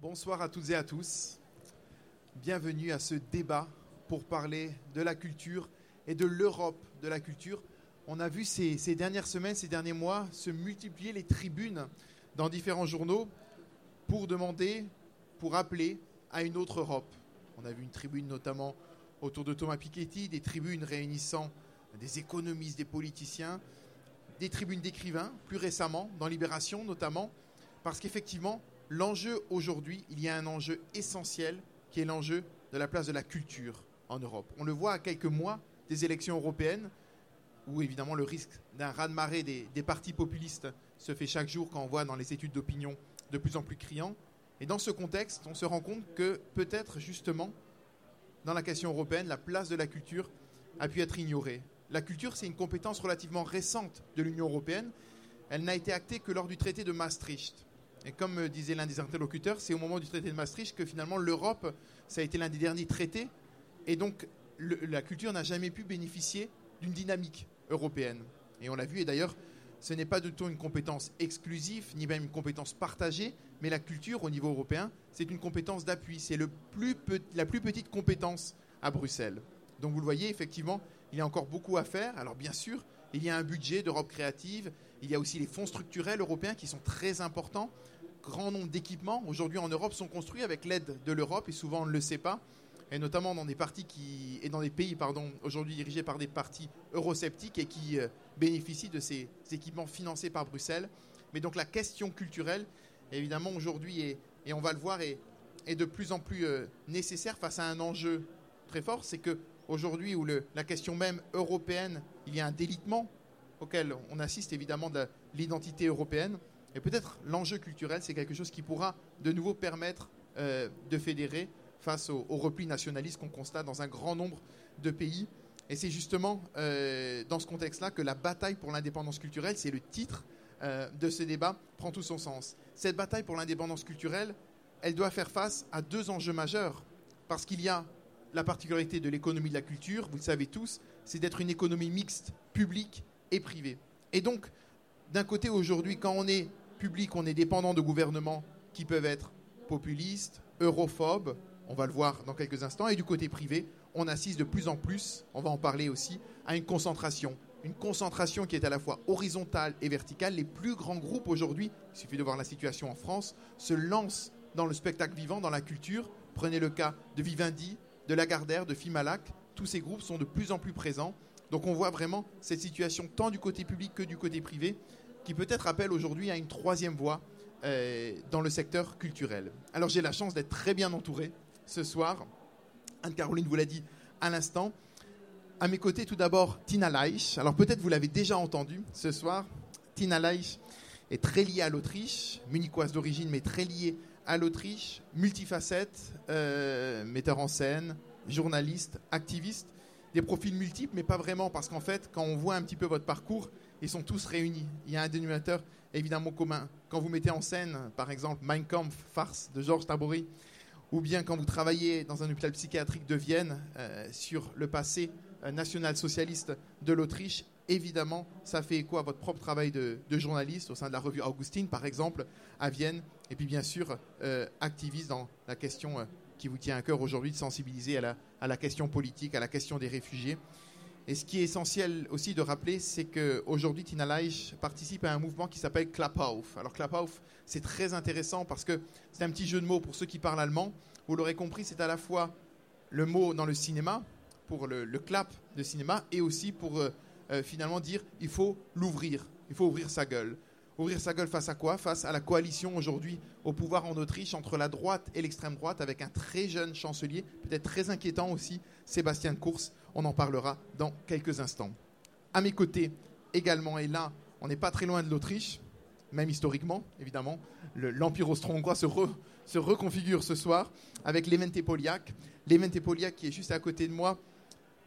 Bonsoir à toutes et à tous. Bienvenue à ce débat pour parler de la culture et de l'Europe de la culture. On a vu ces, dernières semaines, ces derniers mois, se multiplier les tribunes dans différents journaux pour demander, pour appeler à une autre Europe. On a vu une tribune notamment autour de Thomas Piketty, des tribunes réunissant des économistes, des politiciens, des tribunes d'écrivains, plus récemment, dans Libération notamment, parce qu'effectivement, l'enjeu aujourd'hui, il y a un enjeu essentiel qui est l'enjeu de la place de la culture en Europe. On le voit à quelques mois des élections européennes, où évidemment le risque d'un raz-de-marée des, des, partis populistes se fait chaque jour quand on voit dans les études d'opinion de plus en plus criant. Et dans ce contexte, on se rend compte que peut-être justement, dans la question européenne, la place de la culture a pu être ignorée. La culture, c'est une compétence relativement récente de l'Union européenne. Elle n'a été actée que lors du traité de Maastricht. Et comme disait l'un des interlocuteurs, c'est au moment du traité de Maastricht que finalement l'Europe, ça a été l'un des derniers traités. Et donc la culture n'a jamais pu bénéficier d'une dynamique européenne. Et on l'a vu, et d'ailleurs, ce n'est pas du tout une compétence exclusive, ni même une compétence partagée, mais la culture au niveau européen, c'est une compétence d'appui. C'est la plus petite compétence à Bruxelles. Donc vous le voyez, effectivement, il y a encore beaucoup à faire. Alors bien sûr, il y a un budget d'Europe créative, il y a aussi les fonds structurels européens qui sont très importants. Grand nombre d'équipements aujourd'hui en Europe sont construits avec l'aide de l'Europe et souvent on ne le sait pas et notamment dans des partis qui et dans des pays aujourd'hui dirigés par des partis eurosceptiques et qui euh, bénéficient de ces équipements financés par Bruxelles. Mais donc la question culturelle, évidemment aujourd'hui et, et, on va le voir est, est de plus en plus euh, nécessaire face à un enjeu très fort, c'est que aujourd'hui où le, la question même européenne, il y a un délitement auquel on assiste évidemment de l'identité européenne. Et peut-être l'enjeu culturel, c'est quelque chose qui pourra de nouveau permettre euh, de fédérer face au, repli nationaliste qu'on constate dans un grand nombre de pays. Et c'est justement euh, dans ce contexte-là que la bataille pour l'indépendance culturelle, c'est le titre euh, de ce débat, prend tout son sens. Cette bataille pour l'indépendance culturelle, elle doit faire face à deux enjeux majeurs. Parce qu'il y a la particularité de l'économie de la culture, vous le savez tous, c'est d'être une économie mixte, publique et privée. Et donc, d'un côté, aujourd'hui, quand on est public, on est dépendant de gouvernements qui peuvent être populistes, europhobes, on va le voir dans quelques instants, et du côté privé, on assiste de plus en plus, on va en parler aussi, à une concentration. Une concentration qui est à la fois horizontale et verticale. Les plus grands groupes aujourd'hui, il suffit de voir la situation en France, se lancent dans le spectacle vivant, dans la culture. Prenez le cas de Vivendi, de Lagardère, de Fimalac. Tous ces groupes sont de plus en plus présents. Donc on voit vraiment cette situation tant du côté public que du côté privé qui peut-être appelle aujourd'hui à une troisième voie euh, dans le secteur culturel. Alors j'ai la chance d'être très bien entouré ce soir. Anne-Caroline vous l'a dit à l'instant. À mes côtés, tout d'abord, Tina Leich. Alors peut-être vous l'avez déjà entendu ce soir. Tina Leich est très liée à l'Autriche, munichoise d'origine, mais très liée à l'Autriche, multifacette, euh, metteur en scène, journaliste, activiste, des profils multiples, mais pas vraiment, parce qu'en fait, quand on voit un petit peu votre parcours, ils sont tous réunis. Il y a un dénominateur évidemment commun. Quand vous mettez en scène, par exemple, Mein Kampf, farce de Georges Tabory, ou bien quand vous travaillez dans un hôpital psychiatrique de Vienne euh, sur le passé euh, national-socialiste de l'Autriche, évidemment, ça fait écho à votre propre travail de, journaliste au sein de la revue Augustine, par exemple, à Vienne, et puis bien sûr, euh, activiste dans la question qui vous tient à cœur aujourd'hui de sensibiliser à la, question politique, à la question des réfugiés. Et ce qui est essentiel aussi de rappeler, c'est qu'aujourd'hui, Tina Leich participe à un mouvement qui s'appelle Klapauf. Alors Klapauf, c'est très intéressant parce que c'est un petit jeu de mots pour ceux qui parlent allemand. Vous l'aurez compris, c'est à la fois le mot dans le cinéma, pour le, le clap de cinéma, et aussi pour euh, euh, finalement dire il faut l'ouvrir, il faut ouvrir sa gueule. Ouvrir sa gueule face à quoi? Face à la coalition aujourd'hui au pouvoir en Autriche entre la droite et l'extrême droite avec un très jeune chancelier, peut-être très inquiétant aussi, Sébastien Kurz. On en parlera dans quelques instants. À mes côtés également, et là, on n'est pas très loin de l'Autriche, même historiquement, évidemment. L'Empire austro-hongrois se, re, se, reconfigure ce soir avec Levente Poliak. Levente Poliak, qui est juste à côté de moi,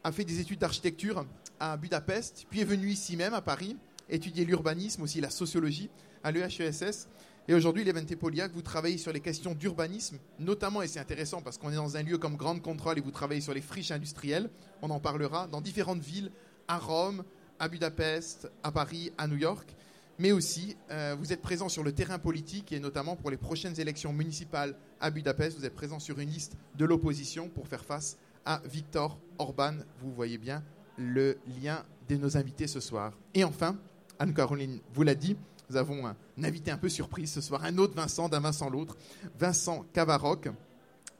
a fait des études d'architecture à Budapest, puis est venu ici même à Paris étudier l'urbanisme, aussi la sociologie à l'EHESS. Et aujourd'hui, Levente Poliak, vous travaillez sur les questions d'urbanisme, notamment, et c'est intéressant parce qu'on est dans un lieu comme Grande Contrôle et vous travaillez sur les friches industrielles, on en parlera, dans différentes villes, à Rome, à Budapest, à Paris, à New York. mais aussi euh, vous êtes présent sur le terrain politique et notamment pour les prochaines élections municipales à Budapest. Vous êtes présent sur une liste de l'opposition pour faire face à Viktor Orban. Vous voyez bien le lien de nos invités ce soir. Et enfin, Anne-Caroline vous l'a dit, nous avons un, invité un peu surprise ce soir, un autre Vincent, d'un Vincent l'autre, Vincent Cavaroc,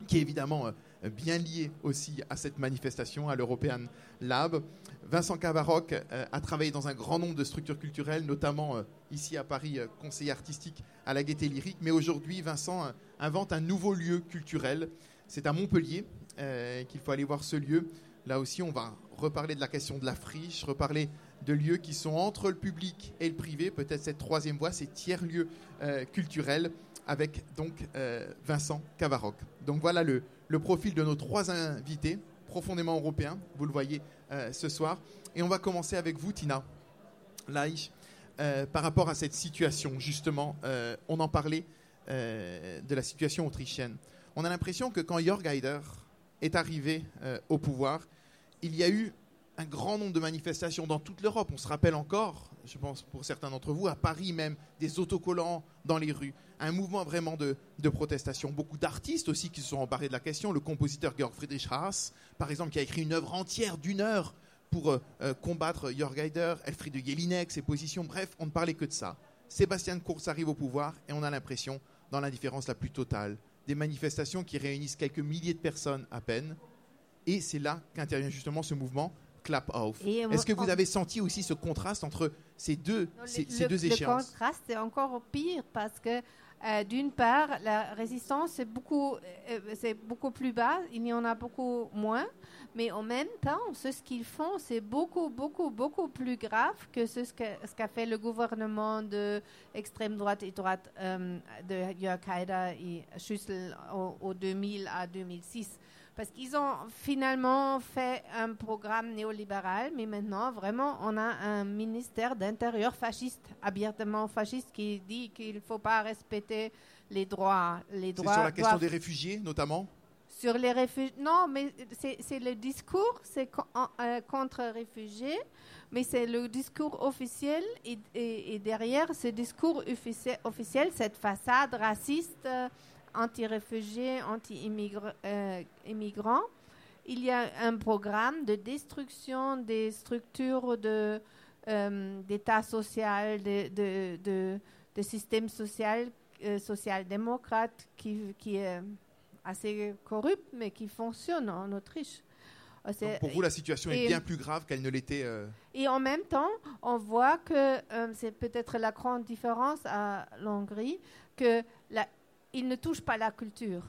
qui est évidemment euh, bien lié aussi à cette manifestation, à l'European Lab. Vincent Cavaroc euh, a travaillé dans un grand nombre de structures culturelles, notamment euh, ici à Paris, conseiller artistique à la Gaîté Lyrique. Mais aujourd'hui, Vincent invente un nouveau lieu culturel. C'est à Montpellier qu'il faut aller voir ce lieu. Là aussi, on va reparler de la question de la friche, reparler de lieux qui sont entre le public et le privé, peut-être cette troisième voie, ces tiers-lieux euh, culturels, avec donc euh, Vincent Cavaroc. Donc voilà le, profil de nos trois invités, profondément européens, vous le voyez euh, ce soir. Et on va commencer avec vous, Tina Laïch, par rapport à cette situation, justement, on en parlait de la situation autrichienne. On a l'impression que quand Jörg Haider est arrivé au pouvoir, il y a eu un grand nombre de manifestations dans toute l'Europe. On se rappelle encore, je pense pour certains d'entre vous, à Paris même, des autocollants dans les rues. Un mouvement vraiment de, protestation. Beaucoup d'artistes aussi qui se sont emparés de la question. Le compositeur Georg Friedrich Haas, par exemple, qui a écrit une œuvre entière d'une heure pour euh, euh, combattre Jörg Haider, Elfriede Jelinek, ses positions. Bref, on ne parlait que de ça. Sébastien Kurz arrive au pouvoir et on a l'impression, dans l'indifférence la plus totale, des manifestations qui réunissent quelques milliers de personnes à peine. Et c'est là qu'intervient justement ce mouvement clap off. Est-ce que vous avez senti aussi ce contraste entre ces deux, ces, deux échéances? Le contraste est encore pire parce que euh, d'une part, la résistance est beaucoup, euh, c'est beaucoup plus bas, il y en a beaucoup moins, mais en même temps, ce qu'ils font, c'est beaucoup, beaucoup, beaucoup plus grave que ce qu'a fait le gouvernement de extrême droite et droite euh, de Haider et Schüssel au 2000 à 2006 parce qu'ils ont finalement fait un programme néolibéral, mais maintenant, vraiment, on a un ministère d'Intérieur fasciste, abiertement fasciste, qui dit qu'il ne faut pas respecter les droits. Les droits sur la question des réfugiés, notamment? Sur les réfugiés. Non, mais c'est le discours, c'est euh, contre réfugiés, mais c'est le discours officiel, et, et, derrière ce discours officiel, cette façade raciste. Euh, anti-réfugiés, anti-immigrants. Euh, il y a un programme de destruction des structures de, euh, d'État social, de, de, de, de système social, euh, social-démocrate qui, qui est assez corrupt, mais qui fonctionne en Autriche. pour vous, la situation est bien plus grave qu'elle ne l'était. Et en même temps, on voit que c'est peut-être la grande différence à l'Hongrie, que la, ils ne touchent pas la culture.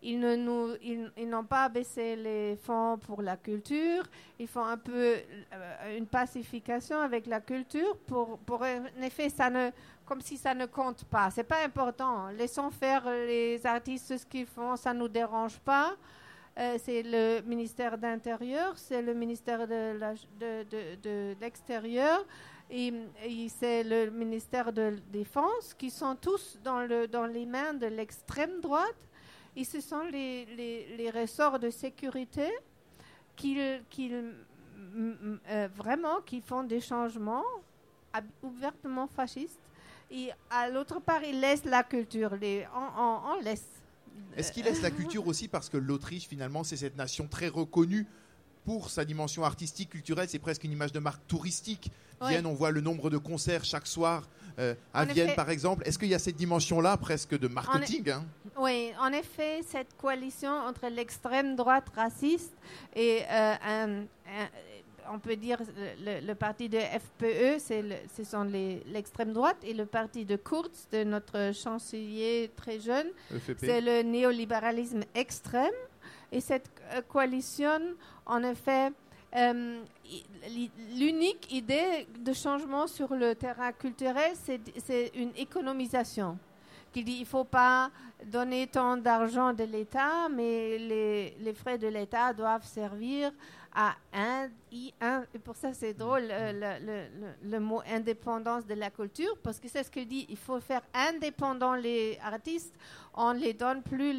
Ils, ne nous, ils, n'ont pas baissé les fonds pour la culture. Ils font un peu euh, une pacification avec la culture pour, pour en effet, ça ne, comme si ça ne compte pas. C'est pas important. Laissons faire les artistes ce qu'ils font, ça nous dérange pas. Euh, c'est le ministère d'Intérieur, c'est le ministère de, de, de l'extérieur et, c'est le ministère de la Défense qui sont tous dans, le, dans les mains de l'extrême droite. Et ce sont les, ressorts de sécurité qui, euh, vraiment qui font des changements ouvertement fascistes. Et à l'autre part, ils laissent la culture. Les, on, laisse. Est-ce qu'ils laissent la culture aussi parce que l'Autriche, finalement, c'est cette nation très reconnue pour sa dimension artistique, culturelle, c'est presque une image de marque touristique. Vienne, on voit le nombre de concerts chaque soir euh, à Vienne, par exemple. Est-ce qu'il y a cette dimension-là, presque de marketing hein? Oui, en effet, cette coalition entre l'extrême droite raciste et euh, on peut dire le, parti de FPE, ce sont l'extrême droite, et le parti de Kurz, de notre chancelier très jeune, e c'est le néolibéralisme extrême. Et cette euh, coalition, en effet, euh, l'unique idée de changement sur le terrain culturel, c'est une économisation. Qui dit il ne faut pas donner tant d'argent de l'État, mais les, frais de l'État doivent servir à un, un pour ça c'est drôle euh, le, le, mot indépendance de la culture, parce que c'est ce que dit, il faut faire indépendant les artistes, on ne les donne plus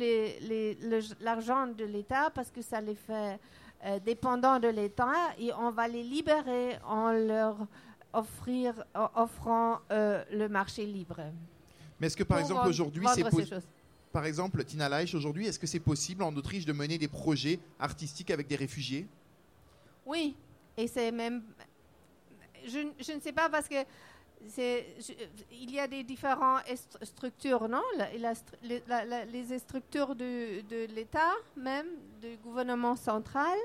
l'argent de l'État parce que ça les fait euh, dépendants de l'État et on va les libérer en leur offrir, offrant euh, le marché libre. Mais est-ce que par exemple aujourd'hui, c'est ces possible. Par exemple, Tina Leich, aujourd'hui, est-ce que c'est possible en Autriche de mener des projets artistiques avec des réfugiés? Oui, et c'est même. Je, je ne sais pas parce que il y a des différentes structures, non? Les, structures de, l'État, même, du gouvernement central.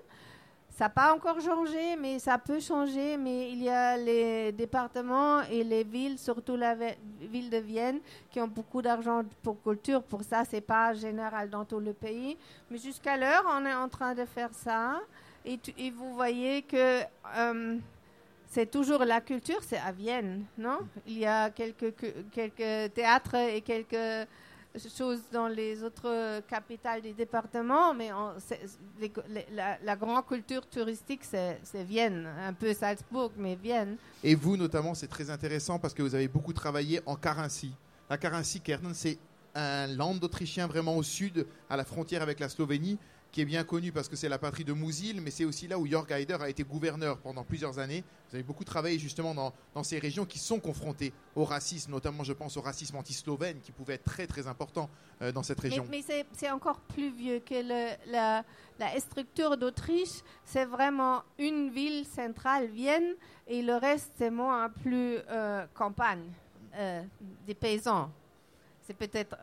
Ça n'a pas encore changé, mais ça peut changer. Mais il y a les départements et les villes, surtout la ville de Vienne, qui ont beaucoup d'argent pour culture. Pour ça, c'est pas général dans tout le pays. Mais jusqu'à l'heure, on est en train de faire ça. Et vous voyez que euh, c'est toujours la culture, c'est à Vienne, non? Il y a quelques, théâtres et quelques choses dans les autres capitales des départements, mais la, grande culture touristique, c'est Vienne, un peu Salzbourg, mais Vienne. Et vous, notamment, c'est très intéressant parce que vous avez beaucoup travaillé en Carinthie. La Carinthie-Kärnten, c'est un land autrichien vraiment au sud, à la frontière avec la Slovénie, qui est bien connu parce que c'est la patrie de Mousil, mais c'est aussi là où Jörg Haider a été gouverneur pendant plusieurs années. Vous avez beaucoup travaillé justement dans, dans ces régions qui sont confrontées au racisme, notamment je pense au racisme anti-slovène, qui pouvait être très très important euh, dans cette région. mais c'est- c'est encore plus vieux que le- la, la structure d'Autriche. C'est vraiment une ville centrale, Vienne, et le reste, c'est moins plus euh, campagne, euh, des paysans. C'est peut-être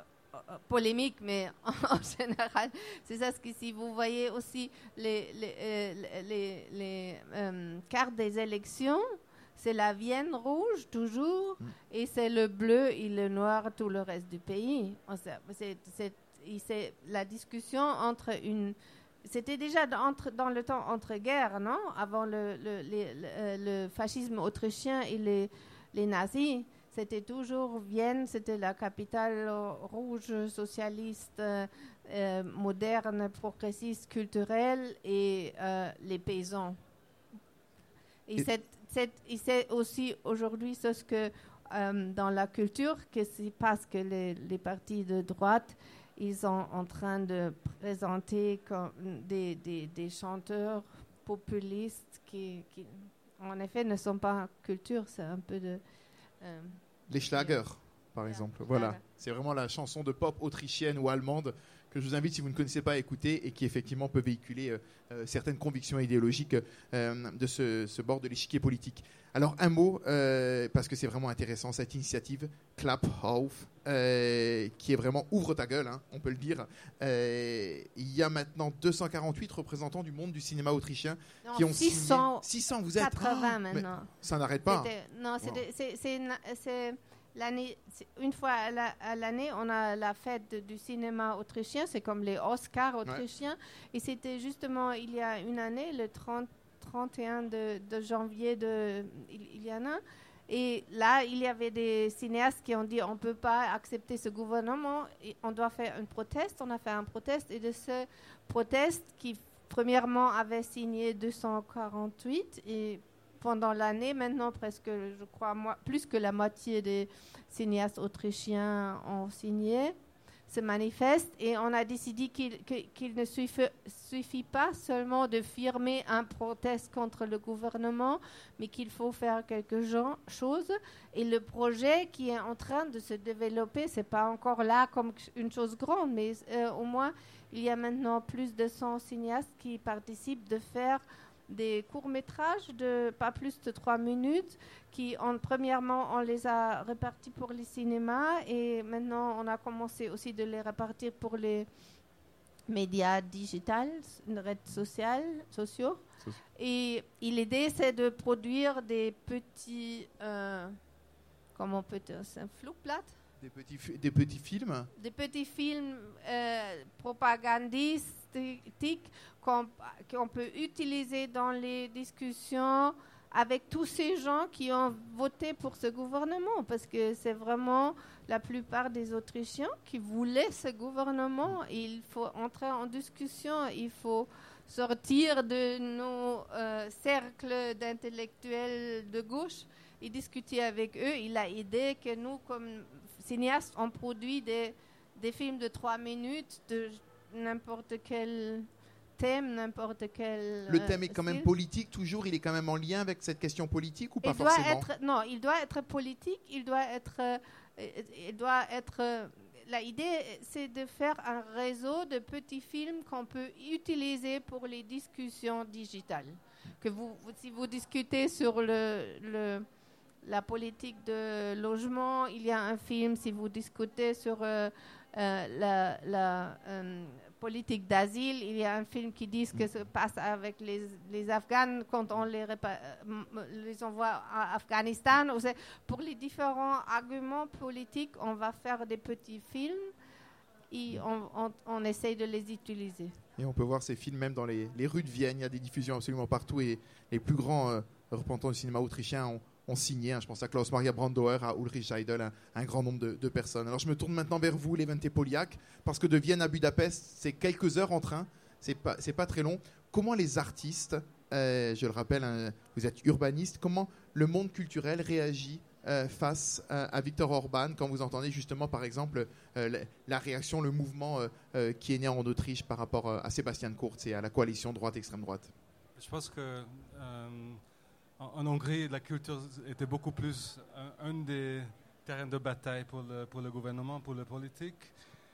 polémique, mais en général, c'est ça. Ce que si vous voyez aussi les, les, euh, les- les, euh, cartes des élections, c'est la Vienne rouge toujours, Mm. et c'est le bleu et le noir tout le reste du pays. C'est la discussion entre une. C'était déjà dans, entre- dans le temps entre-guerres, non? Avant le, le, les- le- euh, le fascisme autrichien et les nazis. C'était toujours Vienne, c'était la capitale rouge, socialiste, euh, euh, moderne, progressiste, culturelle et euh, les paysans. Et, Et- c'est- c'est- et c'est aussi aujourd'hui ce que euh, dans la culture, que c'est parce que les, les partis de droite, ils sont en train de présenter comme des, des, des chanteurs populistes qui, qui, en effet, ne sont pas culture, c'est un peu de... euh, Les Schlager, par exemple. Voilà. C'est vraiment la chanson de pop autrichienne ou allemande que je vous invite, si vous ne connaissez pas, à écouter et qui effectivement peut véhiculer euh, euh, certaines convictions idéologiques euh, de ce, ce bord de l'échiquier politique. Alors un mot, euh, parce que c'est vraiment intéressant, cette initiative Clap euh, qui est vraiment ouvre ta gueule, hein, on peut le dire. Il y a maintenant 248 représentants du monde du cinéma autrichien non, qui ont signé- 680 600, vous êtes Ah, mais maintenant. Ça n'arrête pas. C'était- Non, c'est l'année. Une fois à la- à l'année, on a la fête de- du cinéma autrichien. C'est comme les Oscars autrichiens. Et c'était justement il y a une année, le 30, 31 de, de janvier, de, il, il y en a. Et là, il y avait des cinéastes qui ont dit on ne peut pas accepter ce gouvernement, et on doit faire un proteste. On a fait un proteste et de ce proteste qui, premièrement, avait signé 248 et pendant l'année, maintenant, presque, je crois, moi, plus que la moitié des cinéastes autrichiens ont signé ce manifeste et on a décidé qu'il ne suffit, pas seulement de firmer un proteste contre le gouvernement, mais qu'il faut faire quelque chose. Et le projet qui est en train de se développer, c'est pas encore là comme une chose grande, mais euh, au moins il y a maintenant plus de 100 cinéastes qui participent de faire des courts-métrages de pas plus de trois minutes qui, en, premièrement, on les a répartis pour les cinémas et maintenant on a commencé aussi de les répartir pour les médias digitales, les réseaux sociaux. sociaux. Soci- Et, et l'idée, c'est de produire des petits, euh, comment on peut dire, c'est un flou-plat Des petits, des petits films? Des petits films euh, qu'on peut utiliser dans les discussions avec tous ces gens qui ont voté pour ce gouvernement, parce que c'est vraiment la plupart des Autrichiens qui voulaient ce gouvernement. Il faut entrer en discussion, il faut sortir de nos euh, cercles d'intellectuels de gauche et discuter avec eux. Il a aidé que nous, comme cinéastes, on produit des, des films de trois minutes n'importe quel thème, n'importe quel. Le euh, thème est quand même politique toujours, il est quand même en lien avec cette question politique ou pas il doit forcément être non, il doit être politique, il doit être euh, il doit être euh, la idée c'est de faire un réseau de petits films qu'on peut utiliser pour les discussions digitales. Que vous vous- si vous discutez sur le, le la politique de logement, il y a un film. Si vous discutez sur euh, la, la, euh, politique d'asile, il y a un film qui dit ce que se passe avec les, les Afghans quand on les, euh, les envoie à Afghanistan. Pour les différents arguments politiques, on va faire des petits films et on, on, on essaye de les utiliser. Et on peut voir ces films même dans les, les rues de Vienne. Il y a des diffusions absolument partout et les plus grands euh, représentants du cinéma autrichien ont, ont signé. hein. Je pense à Klaus Maria Brandauer, à Ulrich Heidel, un, grand nombre de, personnes. Alors je me tourne maintenant vers vous, Levente Poliak, parce que de Vienne à Budapest, c'est quelques heures en train. C'est pas, pas très long. Comment les artistes, euh, je le rappelle, hein, vous êtes urbaniste, comment le monde culturel réagit euh, face euh, à Viktor Orban quand vous entendez justement, par exemple, la, réaction, le mouvement qui est né en Autriche par rapport à Sébastien Kurz et à la coalition droite-extrême droite? Je pense que en, Hongrie, la culture était beaucoup plus un, des terrains de bataille pour le, pour le gouvernement, pour la politique.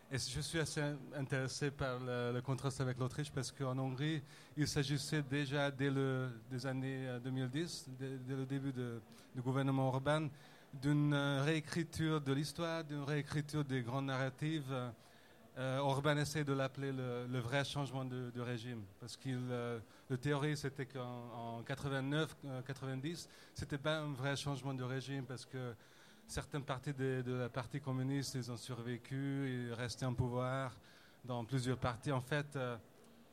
Et je suis assez intéressé par le, le contraste avec l'Autriche parce qu'en Hongrie, il s'agissait déjà dès le, des années euh, 2010, dès, dès le début du gouvernement Orban, d'une euh, réécriture de l'histoire, d'une réécriture des grandes narratives. Euh, Orban essaie de l'appeler le, vrai changement de, régime parce qu'il euh, le théorie c'était qu'en en 89 euh, 90 c'était pas un vrai changement de régime parce que certaines parties de, de la partie communiste ils ont survécu ils restaient en pouvoir dans plusieurs partis en fait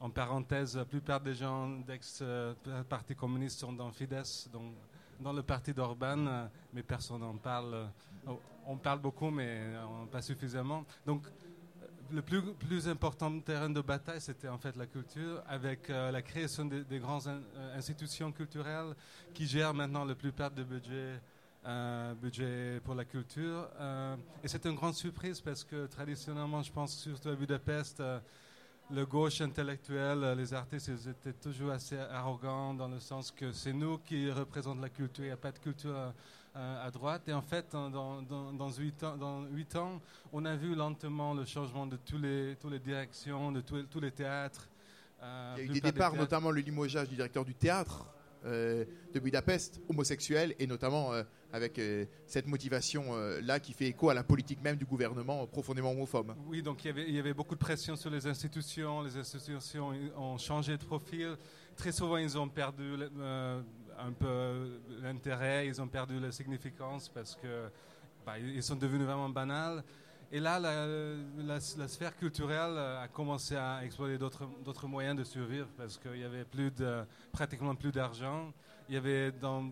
en parenthèse la plupart des gens d'ex euh, parti communiste sont dans Fidesz donc dans le parti d'Orban mais personne n'en parle. On parle beaucoup mais pas suffisamment. Donc le plus, important terrain de bataille, c'était en fait la culture, avec euh, la création des, des grandes euh, institutions culturelles qui gèrent maintenant la plupart des budgets, euh, budgets pour la culture. Et c'est une grande surprise parce que traditionnellement, je pense surtout à Budapest, le gauche intellectuel, les artistes, ils étaient toujours assez arrogants dans le sens que c'est nous qui représentons la culture, il n'y a pas de culture à droite. Et en fait, dans, dans, dans, dans 8 ans, dans huit ans, on a vu lentement le changement de tous les, toutes les directions, de tous les, tous les théâtres. Euh, Il y a eu des départs, notamment le limogeage du directeur du théâtre euh, de Budapest, homosexuel, et notamment euh, avec euh, cette motivation-là qui fait écho à la politique même du gouvernement euh, profondément homophobe. Oui, donc il y, avait, il y avait beaucoup de pression sur les institutions. Les institutions ont changé de profil. Très souvent, ils ont perdu euh, un peu l'intérêt, ils ont perdu la significance parce que bah, ils sont devenus vraiment banals. Et là, la, sphère culturelle a commencé à explorer d'autres moyens de survivre parce qu'il y avait plus de, pratiquement plus d'argent. Il y avait dans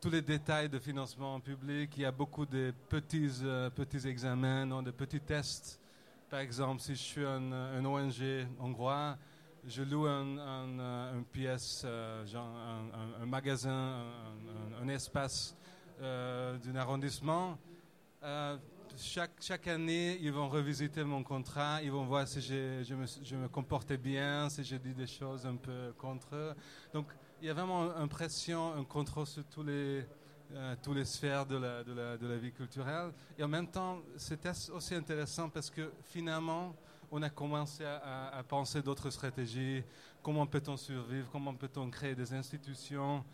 tous les détails de financement public, il y a beaucoup de petits, euh, petits examens, de petits tests. Par exemple, si je suis un, un ONG hongrois, je loue un, euh, une pièce, euh, un, magasin, un, espace euh, d'un arrondissement. Chaque, chaque année, ils vont revisiter mon contrat, ils vont voir si je me, je me comportais bien, si j'ai dit des choses un peu contre eux. Donc, il y a vraiment une pression, un contrôle sur tous les, euh, toutes les sphères de la, de, la, de la vie culturelle. Et en même temps, c'était aussi intéressant parce que finalement, on a commencé à, penser d'autres stratégies. Comment peut-on survivre? Comment peut-on créer des institutions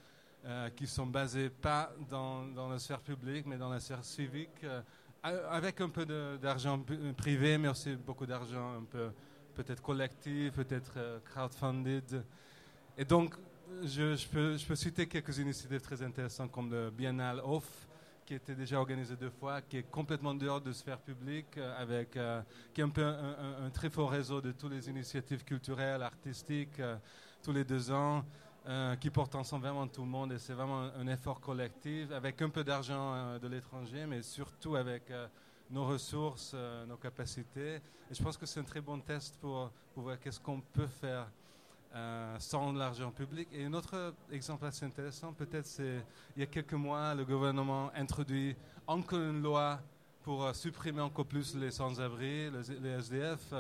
euh, qui sont basées pas dans, dans la sphère publique, mais dans la sphère civique, euh, avec un peu d'argent privé, mais aussi beaucoup d'argent un peu peut-être collectif, peut-être euh, crowdfunded. Et donc, je, je peux, je peux citer quelques initiatives très intéressantes comme le Biennale Off, qui était déjà organisé deux fois, qui est complètement dehors de sphère publique, euh, avec, euh, qui est un peu un, très fort réseau de toutes les initiatives culturelles, artistiques, euh, tous les deux ans, qui portent ensemble vraiment tout le monde. Et c'est vraiment un, effort collectif, avec un peu d'argent de l'étranger, mais surtout avec nos ressources, nos capacités. Et je pense que c'est un très bon test pour voir qu'est-ce qu'on peut faire euh, sans l'argent public. Et un autre exemple assez intéressant, peut-être, c'est il y a quelques mois, le gouvernement introduit encore une loi pour euh, supprimer encore plus les sans-abri, les, SDF.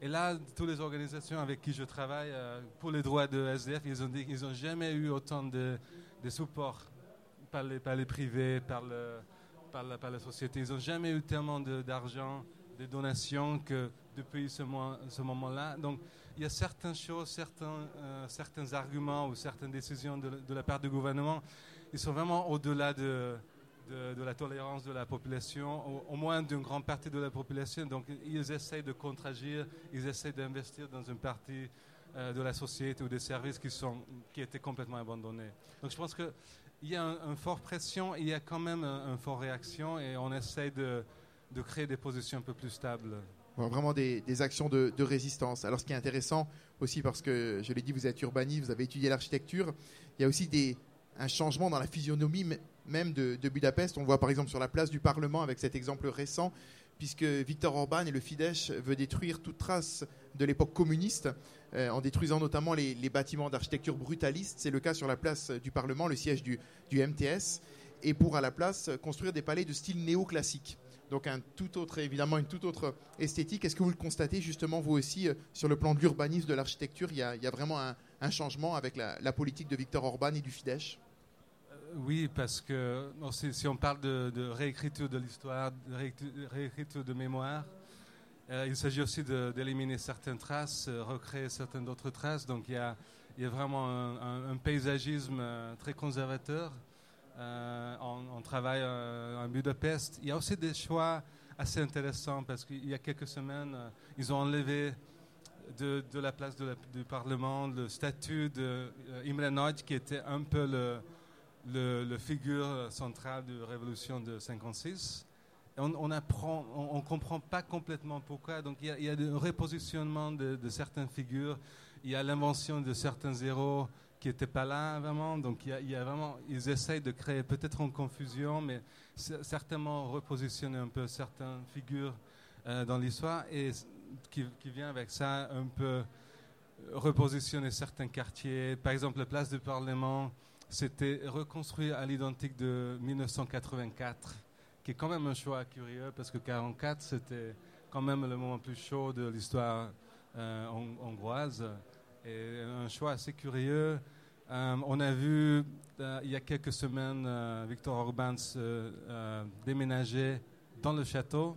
Et là, toutes les organisations avec qui je travaille euh, pour les droits de SDF, ils ont dit qu'ils n'ont jamais eu autant de, de support par les, privés, par, la, société. Ils n'ont jamais eu tellement d'argent, de, donations que depuis ce, ce moment-là. Donc, il y a certaines choses, certains, euh, certains arguments ou certaines décisions de, la part du gouvernement, ils sont vraiment au-delà de, de, la tolérance de la population, au, moins d'une grande partie de la population. Donc, ils essayent de contre-agir, ils essayent d'investir dans une partie euh, de la société ou des services qui, sont, qui étaient complètement abandonnés. Donc, je pense qu'il y a une un fort pression, il y a quand même une un fort réaction et on essaye de, de créer des positions un peu plus stables. Vraiment des, actions de, résistance. Alors ce qui est intéressant aussi, parce que je l'ai dit, vous êtes urbaniste, vous avez étudié l'architecture, il y a aussi un changement dans la physionomie même de, Budapest. On voit par exemple sur la place du Parlement avec cet exemple récent, puisque Viktor Orban et le Fidesz veulent détruire toute trace de l'époque communiste, euh, en détruisant notamment les, les bâtiments d'architecture brutaliste. C'est le cas sur la place du Parlement, le siège du, du MTS, et pour à la place construire des palais de style néoclassique. Donc un tout autre, évidemment, une toute autre esthétique. Est-ce que vous le constatez justement vous aussi euh, sur le plan de l'urbanisme, de l'architecture il y, a, vraiment un, changement avec la, politique de Viktor Orban et du Fidesz? Euh, Oui, parce que si, on parle de, réécriture de l'histoire, de réécri- réécriture de mémoire, euh, il s'agit aussi d'éliminer certaines traces, recréer certaines autres traces. Donc il y a, vraiment un, paysagisme très conservateur. Euh, on, travaille euh, à Budapest. Il y a aussi des choix assez intéressants parce qu'il y a quelques semaines, euh, ils ont enlevé de, la place du Parlement le statut de euh, Imre Nagy qui était un peu le, figure centrale de la révolution de 56. Et on on comprend pas complètement pourquoi. Donc il y a, il y a un repositionnement de, de certaines figures. Il y a l'invention de certains héros qui n'étaient pas là vraiment. Donc il y a, vraiment, ils essayent de créer peut-être une confusion, mais certainement repositionner un peu certaines figures euh, dans l'histoire et qui, vient avec ça un peu repositionner certains quartiers. Par exemple, la place du Parlement, c'était reconstruit à l'identique de 1984, qui est quand même un choix curieux parce que 44 c'était quand même le moment plus chaud de l'histoire euh, hon- hongroise et un choix assez curieux. Euh, on a vu euh, il y a quelques semaines euh, Victor Orban se euh, déménager dans le château,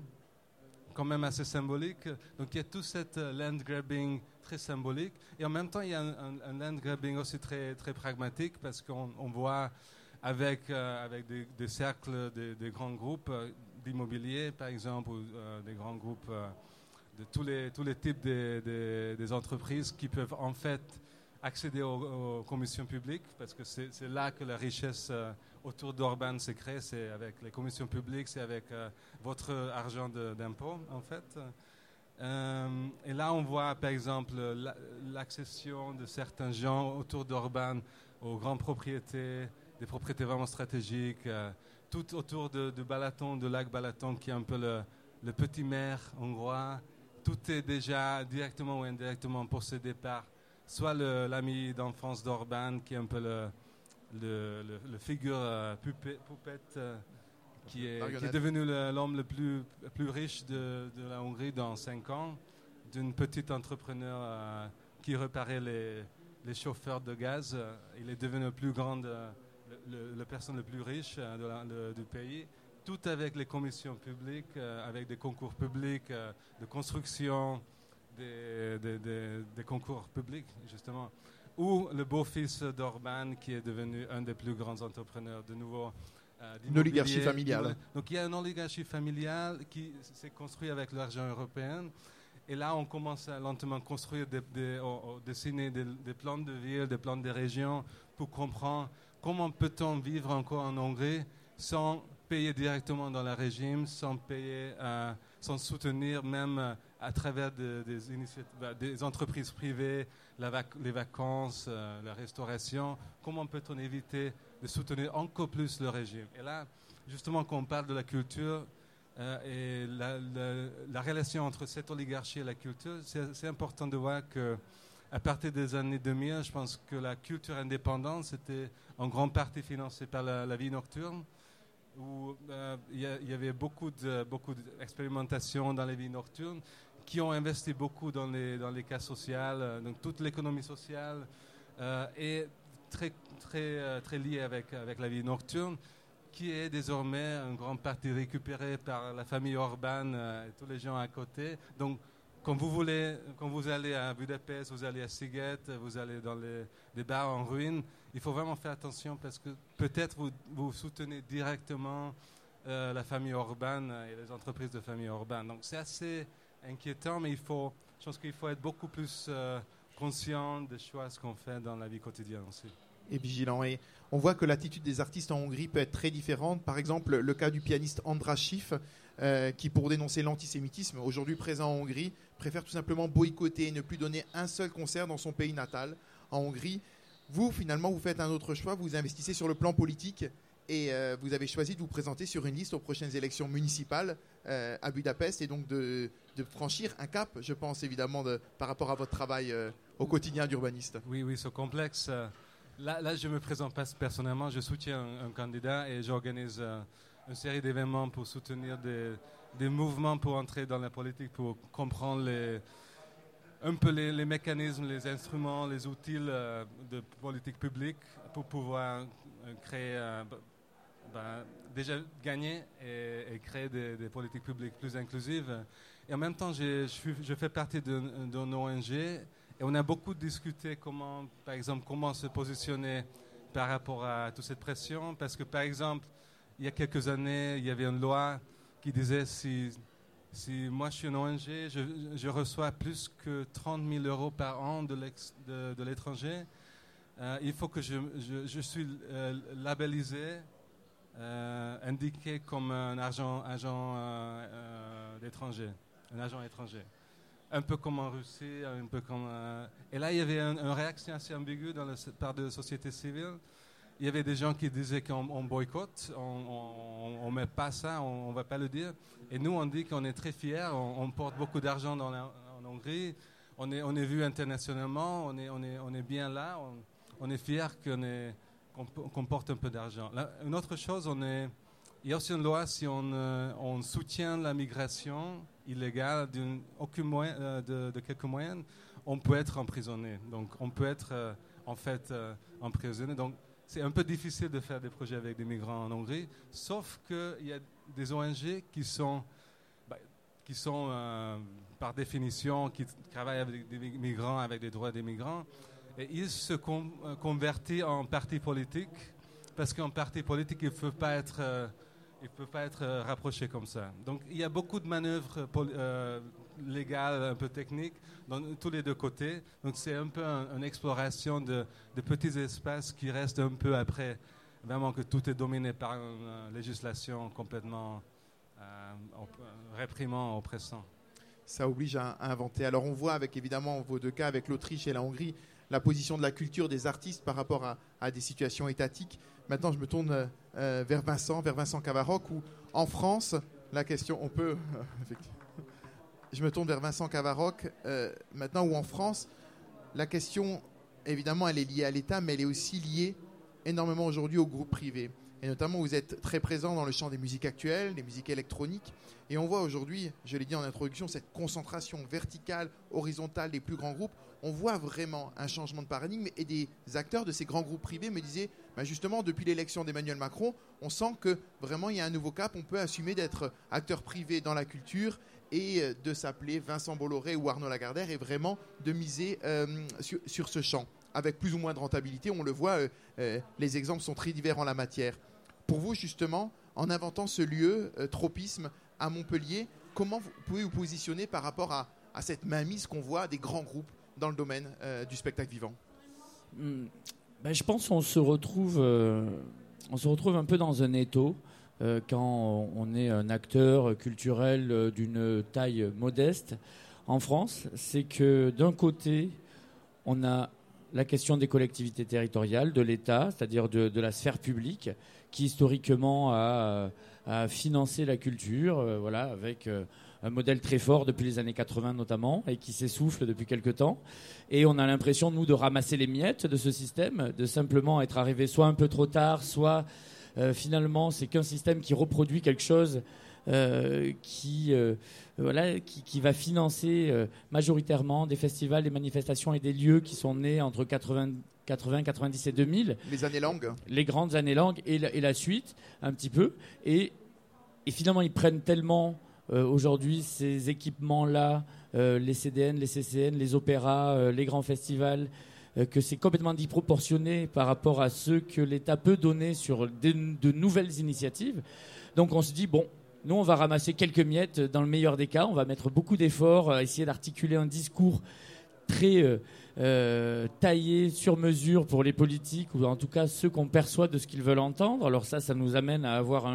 quand même assez symbolique. Donc il y a tout cette euh, land grabbing très symbolique et en même temps il y a un, land grabbing aussi très, très pragmatique parce qu'on on voit avec, euh, avec des, cercles, des, des grands groupes euh, d'immobilier par exemple, ou euh, des grands groupes euh, de tous les, tous les types des, des- entreprises qui peuvent en fait accéder aux, commissions publiques parce que c'est là que la richesse euh, autour d'Orban se crée, c'est avec les commissions publiques, c'est avec euh, votre argent de- d'impôt en fait. Euh, et là, on voit par exemple la- l'accession de certains gens autour d'Orban aux grandes propriétés, des propriétés vraiment stratégiques, tout autour de, de Balaton, de lac Balaton, qui est un peu le, le petit maire hongrois. Tout est déjà directement ou indirectement possédé par soit le- l'ami d'enfance d'Orban, qui est un peu le, le, le- le figure euh, poupette, euh, qui, est, qui est Marionnette. devenu l'homme le plus, riche de, de la Hongrie dans cinq ans, d'une petite entrepreneur euh, qui réparait les, les chauffeurs de gaz. Il est devenu le plus grand, euh, le, personne le plus riche de la- de- du pays. Tout avec les commissions publiques, euh, avec des concours publics euh, de construction, des, des- des- des concours publics, justement. Ou le beau-fils d'Orban, qui est devenu un des plus grands entrepreneurs de nouveau. euh, Une oligarchie familiale. Donc il y a une oligarchie familiale qui s'est construite avec l'argent européen. Et là, on commence à lentement construire, des, dessiner des, des plans de ville, des plans de région pour comprendre comment peut-on vivre encore en Hongrie sans payer directement dans le régime, sans payer, euh, même euh, à travers bah, des entreprises privées, les vacances, euh, la restauration. Comment peut-on éviter de soutenir encore plus le régime? Et là, justement, quand on parle de la culture, euh, et la, la- la relation entre cette oligarchie et la culture, c'est important de voir que à partir des années 2000, je pense que la culture indépendante, c'était en grande partie financée par la vie nocturne, où euh, il y, avait beaucoup de beaucoup d'expérimentation dans les vies nocturnes qui ont investi beaucoup dans les, dans les cas sociaux, donc toute l'économie sociale est très, très, très liée avec, avec la vie nocturne qui est désormais en grande partie récupérée par la famille urbaine et tous les gens à côté. Donc, quand vous, voulez, quand vous allez à Budapest, vous allez à Siget, vous allez dans les, des bars en ruine, il faut vraiment faire attention parce que peut-être vous, soutenez directement euh, la famille urbaine et les entreprises de famille urbaine. Donc c'est assez inquiétant, mais il faut, je pense qu'il faut être beaucoup plus euh, conscient des choix qu'on fait dans la vie quotidienne aussi. Et vigilant. Et on voit que l'attitude des artistes en Hongrie peut être très différente. Par exemple, le cas du pianiste Andras Schiff, euh, qui, pour dénoncer l'antisémitisme, aujourd'hui présent en Hongrie, préfère tout simplement boycotter et ne plus donner un seul concert dans son pays natal, en Hongrie. Vous, finalement, vous faites un autre choix, vous investissez sur le plan politique et euh, vous avez choisi de vous présenter sur une liste aux prochaines élections municipales euh, à Budapest et donc de, franchir un cap, je pense évidemment, de, par rapport à votre travail euh, au quotidien d'urbaniste. Oui, oui, c'est complexe. Là, là, je me présente pas personnellement, je soutiens un, candidat et j'organise une série d'événements pour soutenir des, mouvements pour entrer dans la politique, pour comprendre les, un peu les, mécanismes, les instruments, les outils de politique publique pour pouvoir créer ben, déjà gagner et, créer des, politiques publiques plus inclusives. Et en même temps, je, je fais partie d'une ONG et on a beaucoup discuté comment, par exemple, comment se positionner par rapport à toute cette pression. Parce que, par exemple, il y a quelques années, il y avait une loi qui disait si, si moi je suis une ONG, je, reçois plus que 30 000 euros par an de l'étranger, euh, il faut que je, je, suis euh, labellisé euh, indiqué comme un agent, agent d'étranger, un agent étranger. Un peu comme en Russie, un peu comme. et là, il y avait une réaction assez ambiguë dans la part de la société civile. Il y avait des gens qui disaient qu'on boycotte, on ne met pas ça, on ne va pas le dire. Et nous, on dit qu'on est très fiers, on, porte beaucoup d'argent en Hongrie, on est, on est vu internationalement, on est, on est, on est bien là, on, est fiers qu'on est qu'on porte un peu d'argent. Une autre chose, on est, il y a aussi une loi si on, euh, soutient la migration illégale moyen, euh, de, quelques moyens, on peut être emprisonné. Donc on peut être euh, en fait emprisonné. Donc c'est un peu difficile de faire des projets avec des migrants en Hongrie, sauf qu'il y a des ONG qui sont, bah, qui sont par définition, qui travaillent avec des migrants, avec des droits des migrants. Et il se euh, convertit en parti politique parce qu'un parti politique, il ne peut pas être, euh, peut pas être euh, rapproché comme ça. Donc il y a beaucoup de manœuvres légales, un peu techniques, dans tous les deux côtés. Donc c'est un peu une exploration de, petits espaces qui restent un peu après, vraiment que tout est dominé par une législation complètement réprimant, oppressant. Ça oblige à, à inventer. Alors on voit avec évidemment vos deux cas, avec l'Autriche et la Hongrie, la position de la culture des artistes par rapport à, des situations étatiques. Maintenant, je me tourne euh, vers Vincent, vers Vincent Cavaroc, où en France, la question, on peut, je me tourne vers Vincent Cavaroc, euh, maintenant où en France, la question, évidemment, elle est liée à l'État, mais elle est aussi liée énormément aujourd'hui aux groupes privés. Et notamment, vous êtes très présent dans le champ des musiques actuelles, des musiques électroniques. Et on voit aujourd'hui, je l'ai dit en introduction, cette concentration verticale, horizontale des plus grands groupes on voit vraiment un changement de paradigme et des acteurs de ces grands groupes privés me disaient, bah, justement, depuis l'élection d'Emmanuel Macron, on sent que vraiment il y a un nouveau cap, on peut assumer d'être acteur privé dans la culture et euh, de s'appeler Vincent Bolloré ou Arnaud Lagardère et vraiment de miser euh, sur, ce champ avec plus ou moins de rentabilité. On le voit, euh, les exemples sont très divers en la matière. Pour vous, justement, en inventant ce lieu, Tropisme, à Montpellier, comment pouvez vous positionner par rapport à, à cette mainmise qu'on voit des grands groupes dans le domaine du spectacle vivant? Hmm. ben, Je pense qu'on se se retrouve un peu dans un étau quand on est un acteur culturel d'une taille modeste en France. C'est que d'un côté, on a la question des collectivités territoriales, de l'État, c'est-à-dire de, la sphère publique, qui historiquement a, a financé la culture, voilà, avec un modèle très fort depuis les années 80 notamment, et qui s'essouffle depuis quelques temps. Et on a l'impression, nous, de ramasser les miettes de ce système, de simplement être arrivé soit un peu trop tard, soit euh, finalement c'est qu'un système qui reproduit quelque chose qui, voilà, qui, va financer majoritairement des festivals, des manifestations et des lieux qui sont nés entre 80, 80, 90 et 2000. Les années longues. Les grandes années longues et la, et la suite, un petit peu. Et, et finalement, ils prennent tellement aujourd'hui ces équipements-là, les CDN, les CCN, les opéras, les grands festivals, euh, que c'est complètement disproportionné par rapport à ce que l'État peut donner sur de, nouvelles initiatives. Donc on se dit, bon, nous, on va ramasser quelques miettes dans le meilleur des cas, on va mettre beaucoup d'efforts, à essayer d'articuler un discours très euh, euh, taillé sur mesure pour les politiques, ou en tout cas ceux qu'on perçoit de ce qu'ils veulent entendre. Alors ça, ça nous amène à avoir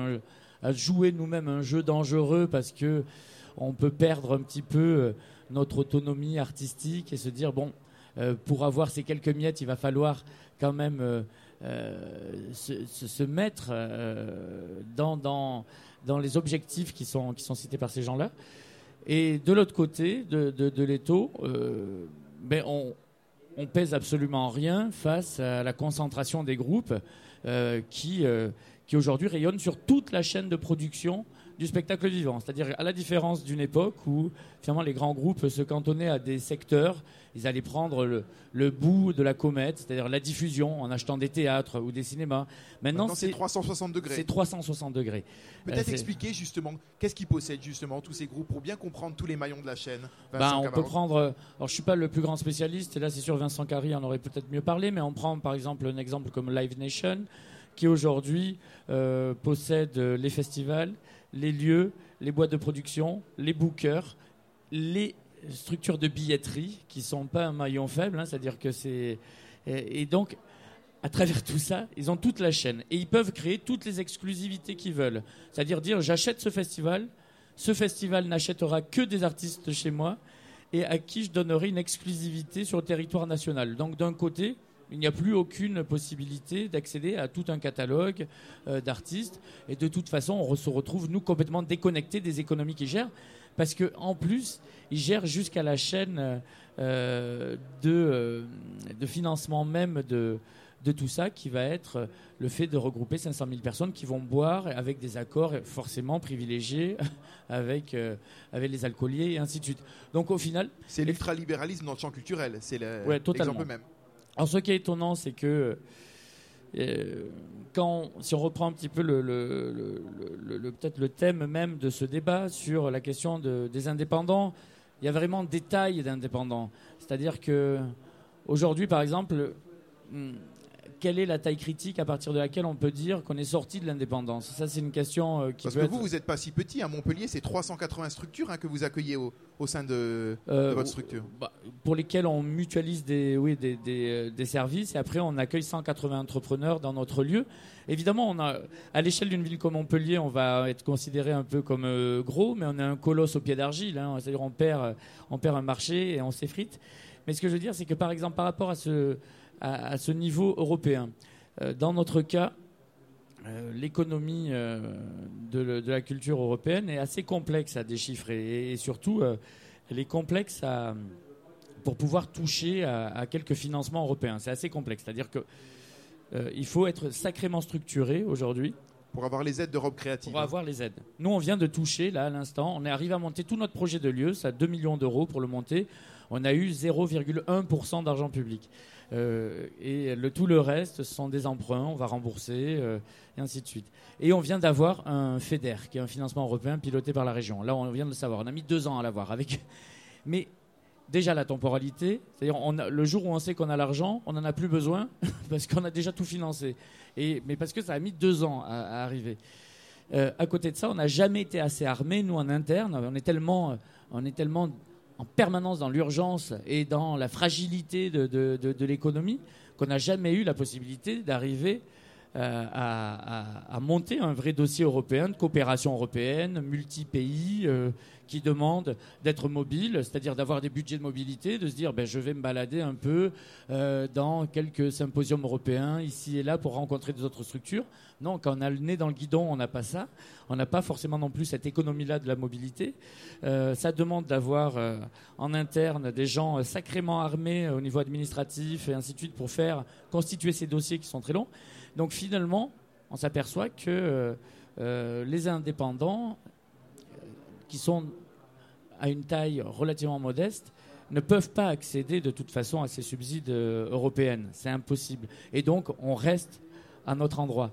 à jouer nous-mêmes un jeu dangereux parce que on peut perdre un petit peu notre autonomie artistique et se dire bon, euh, pour avoir ces quelques miettes, il va falloir quand même euh, euh, se, mettre dans, dans, dans, les objectifs qui sont, qui sont cités par ces gens-là. Et de l'autre côté de, l'étau, ben on, on pèse absolument rien face à la concentration des groupes qui, qui aujourd'hui rayonnent sur toute la chaîne de production du spectacle vivant. C'est-à-dire à la différence d'une époque où finalement les grands groupes se cantonnaient à des secteurs, ils allaient prendre le, bout de la comète, c'est-à-dire la diffusion en achetant des théâtres ou des cinémas. Maintenant, c'est 360 degrés. C'est 360 degrés. Peut-être euh, expliquer justement qu'est-ce qu'ils possèdent justement tous ces groupes pour bien comprendre tous les maillons de la chaîne. Ben, on peut prendre. Euh, alors je suis pas le plus grand spécialiste, et là c'est sur Vincent Carry, on aurait peut-être mieux parlé, mais on prend par exemple un exemple comme Live Nation qui aujourd'hui euh, possède les festivals, les lieux, les boîtes de production, les bookers, les structures de billetterie qui sont pas un maillon faible, hein, c'est-à-dire que c'est et, donc à travers tout ça, ils ont toute la chaîne et ils peuvent créer toutes les exclusivités qu'ils veulent. C'est-à-dire dire j'achète ce festival, ce festival n'achètera que des artistes chez moi et à qui je donnerai une exclusivité sur le territoire national. Donc d'un côté, il n'y a plus aucune possibilité d'accéder à tout un catalogue euh, d'artistes. Et de toute façon, on se retrouve, nous, complètement déconnectés des économies qu'ils gèrent. Parce qu'en plus, ils gèrent jusqu'à la chaîne euh, de, euh, de, financement même de, de tout ça, qui va être le fait de regrouper 500 000 personnes qui vont boire avec des accords forcément privilégiés avec, avec les alcooliers et ainsi de suite. Donc au final... C'est l'ultralibéralisme dans le champ culturel, c'est l'exemple même. Alors, ce qui est étonnant, c'est que euh, quand, si on reprend un petit peu le, peut-être le thème même de ce débat sur la question des indépendants, il y a vraiment des tailles d'indépendants. C'est-à-dire que aujourd'hui, par exemple, hmm, quelle est la taille critique à partir de laquelle on peut dire qu'on est sorti de l'indépendance? Ça, c'est une question euh, qui Parce que vous, vous n'êtes pas si petit. À Montpellier, c'est 380 structures hein, que vous accueillez au, sein de, euh, votre structure. Bah, pour lesquelles on mutualise des, oui, des, des, des, services et après on accueille 180 entrepreneurs dans notre lieu. Évidemment, on a, à l'échelle d'une ville comme Montpellier, on va être considéré un peu comme euh, gros, mais on est un colosse au pied d'argile. Hein, C'est-à-dire on perd, on perd un marché et on s'effrite. Mais ce que je veux dire, c'est que par exemple, par rapport à ce à, ce niveau européen. Euh, dans notre cas, euh, l'économie euh, de, la culture européenne est assez complexe à déchiffrer et, surtout elle est complexe à, pour pouvoir toucher à, quelques financements européens. C'est assez complexe, c'est-à-dire que il faut être sacrément structuré aujourd'hui. Pour avoir les aides d'Europe créative. Pour avoir les aides. Nous, on vient de toucher, là, à l'instant, on est arrivé à monter tout notre projet de lieu, ça a 2 millions d'euros pour le monter. On a eu 0,1% d'argent public. Euh, et le, tout le reste, ce sont des emprunts, on va rembourser, euh, et ainsi de suite. Et on vient d'avoir un FEDER, qui est un financement européen piloté par la région. Là, on vient de le savoir. On a mis deux ans à l'avoir. Avec... Mais déjà la temporalité, c'est-à-dire le jour où on sait qu'on a l'argent, on n'en a plus besoin parce qu'on a déjà tout financé. Mais parce que ça a mis deux ans à, arriver. Euh, à côté de ça, on n'a jamais été assez armés, nous, en interne. On est tellement, on est tellement en permanence dans l'urgence et dans la fragilité de, l'économie qu'on n'a jamais eu la possibilité d'arriver euh, à, monter un vrai dossier européen de coopération européenne, multi-pays, euh, qui demande d'être mobile, c'est-à-dire d'avoir des budgets de mobilité, de se dire ben, je vais me balader un peu euh, dans quelques symposiums européens ici et là pour rencontrer des autres structures. Non, quand on a le nez dans le guidon, on n'a pas ça. On n'a pas forcément non plus cette économie-là de la mobilité. Ça demande d'avoir en interne des gens sacrément armés au niveau administratif et ainsi de suite pour faire constituer ces dossiers qui sont très longs. Donc finalement, on s'aperçoit que les indépendants qui sont à une taille relativement modeste ne peuvent pas accéder de toute façon à ces subsides euh, européennes. C'est impossible. Et donc, on reste à notre endroit.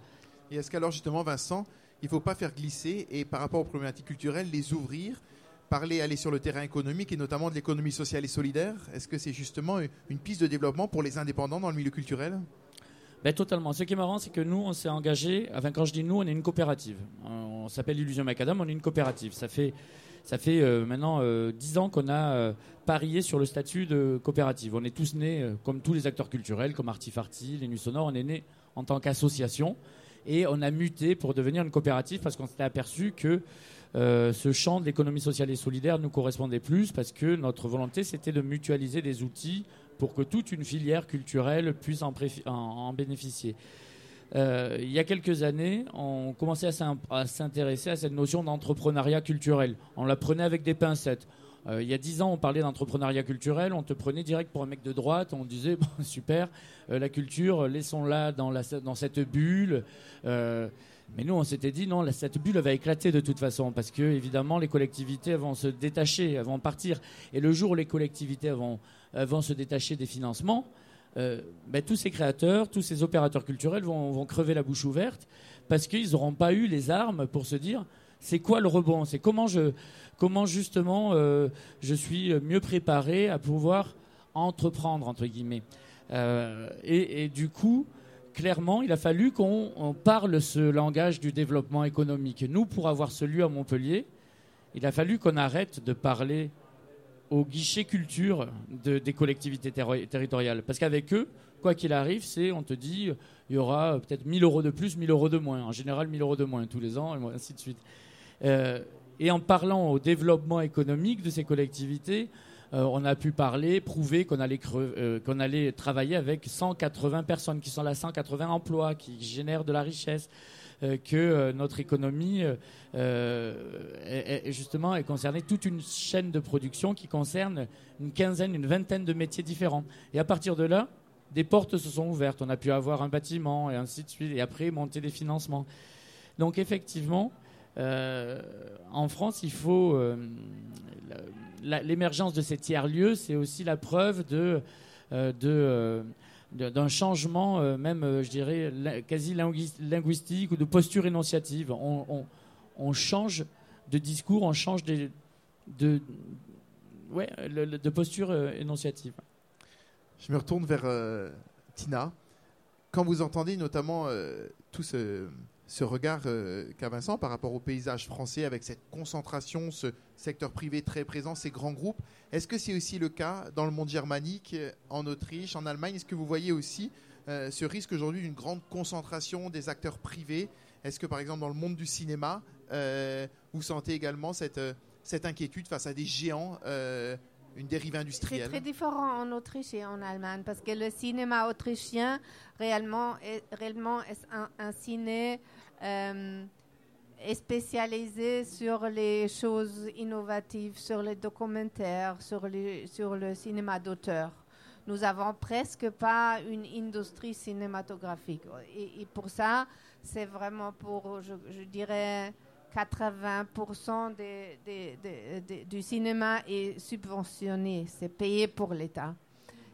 Et est-ce qu'alors, justement, Vincent, il ne faut pas faire glisser et par rapport aux problématiques culturelles, les ouvrir, parler, aller sur le terrain économique et notamment de l'économie sociale et solidaire? Est-ce que c'est justement une piste de développement pour les indépendants dans le milieu culturel? Ben, totalement. Ce qui est marrant, c'est que nous, on s'est engagé. Enfin, quand je dis nous, on est une coopérative. On s'appelle Illusion Macadam, on est une coopérative. Ça fait, ça fait euh, maintenant euh, dix ans qu'on a euh, parié sur le statut de coopérative. On est tous nés, comme tous les acteurs culturels, comme Artifarti, les Nuits Sonores, on est nés en tant qu'association. Et on a muté pour devenir une coopérative parce qu'on s'était aperçu que ce champ de l'économie sociale et solidaire nous correspondait plus parce que notre volonté, c'était de mutualiser des outils pour que toute une filière culturelle puisse en, bénéficier. Euh, il y a quelques années, on commençait à s'intéresser à cette notion d'entrepreneuriat culturel. On la prenait avec des pincettes. Euh, il y a dix ans, on parlait d'entrepreneuriat culturel, on te prenait direct pour un mec de droite, on disait bon, super, euh, la culture, laissons-la dans, dans, cette bulle. Mais nous, on s'était dit non, cette bulle va éclater de toute façon, parce que évidemment, les collectivités vont se détacher, vont partir. Et le jour où les collectivités vont euh, vont se détacher des financements, euh, ben, tous ces créateurs, tous ces opérateurs culturels vont, crever la bouche ouverte parce qu'ils n'auront pas eu les armes pour se dire c'est quoi le rebond, c'est comment je, comment justement euh, je suis mieux préparé à pouvoir entreprendre entre guillemets. et, du coup, clairement, il a fallu qu'on parle ce langage du développement économique. Nous, pour avoir ce lieu à Montpellier, il a fallu qu'on arrête de parler au guichet culture des collectivités territoriales. Parce qu'avec eux, quoi qu'il arrive, c'est, on te dit, il y aura peut-être 1000 euros de plus, 1000 euros de moins. En général, 1000 euros de moins tous les ans, et ainsi de suite. Euh, et en parlant au développement économique de ces collectivités, euh, on a pu parler, prouver qu'on allait, euh, travailler avec 180 personnes, qui sont là 180 emplois, qui génèrent de la richesse. Euh, que notre économie est, justement est concernée toute une chaîne de production qui concerne une quinzaine, une vingtaine de métiers différents. Et à partir de là, des portes se sont ouvertes. On a pu avoir un bâtiment et ainsi de suite, et après monter des financements. Donc effectivement, en France, il faut l'émergence de ces tiers-lieux, c'est aussi la preuve de, de d'un changement euh, même, euh, je dirais, quasi linguistique ou de posture énonciative. On, change de discours, on change de, ouais, de posture euh, énonciative. Je me retourne vers Tina. Quand vous entendez notamment tout ce, ce regard qu'a Vincent par rapport au paysage français avec cette concentration, ce secteur privé très présent, ces grands groupes, est-ce que c'est aussi le cas dans le monde germanique, en Autriche, en Allemagne? Est-ce que vous voyez aussi euh, ce risque aujourd'hui d'une grande concentration des acteurs privés? Est-ce que par exemple dans le monde du cinéma, euh, vous sentez également cette, euh, cette inquiétude face à des géants une dérive industrielle C'est très différent en Autriche et en Allemagne parce que le cinéma autrichien réellement est, réellement est un, un ciné est spécialisé sur les choses innovatives, sur les documentaires, sur, les, sur le cinéma d'auteur. Nous avons presque pas une industrie cinématographique. Et, pour ça, c'est vraiment pour, je, dirais, 80% du cinéma est subventionné, c'est payé pour l'État.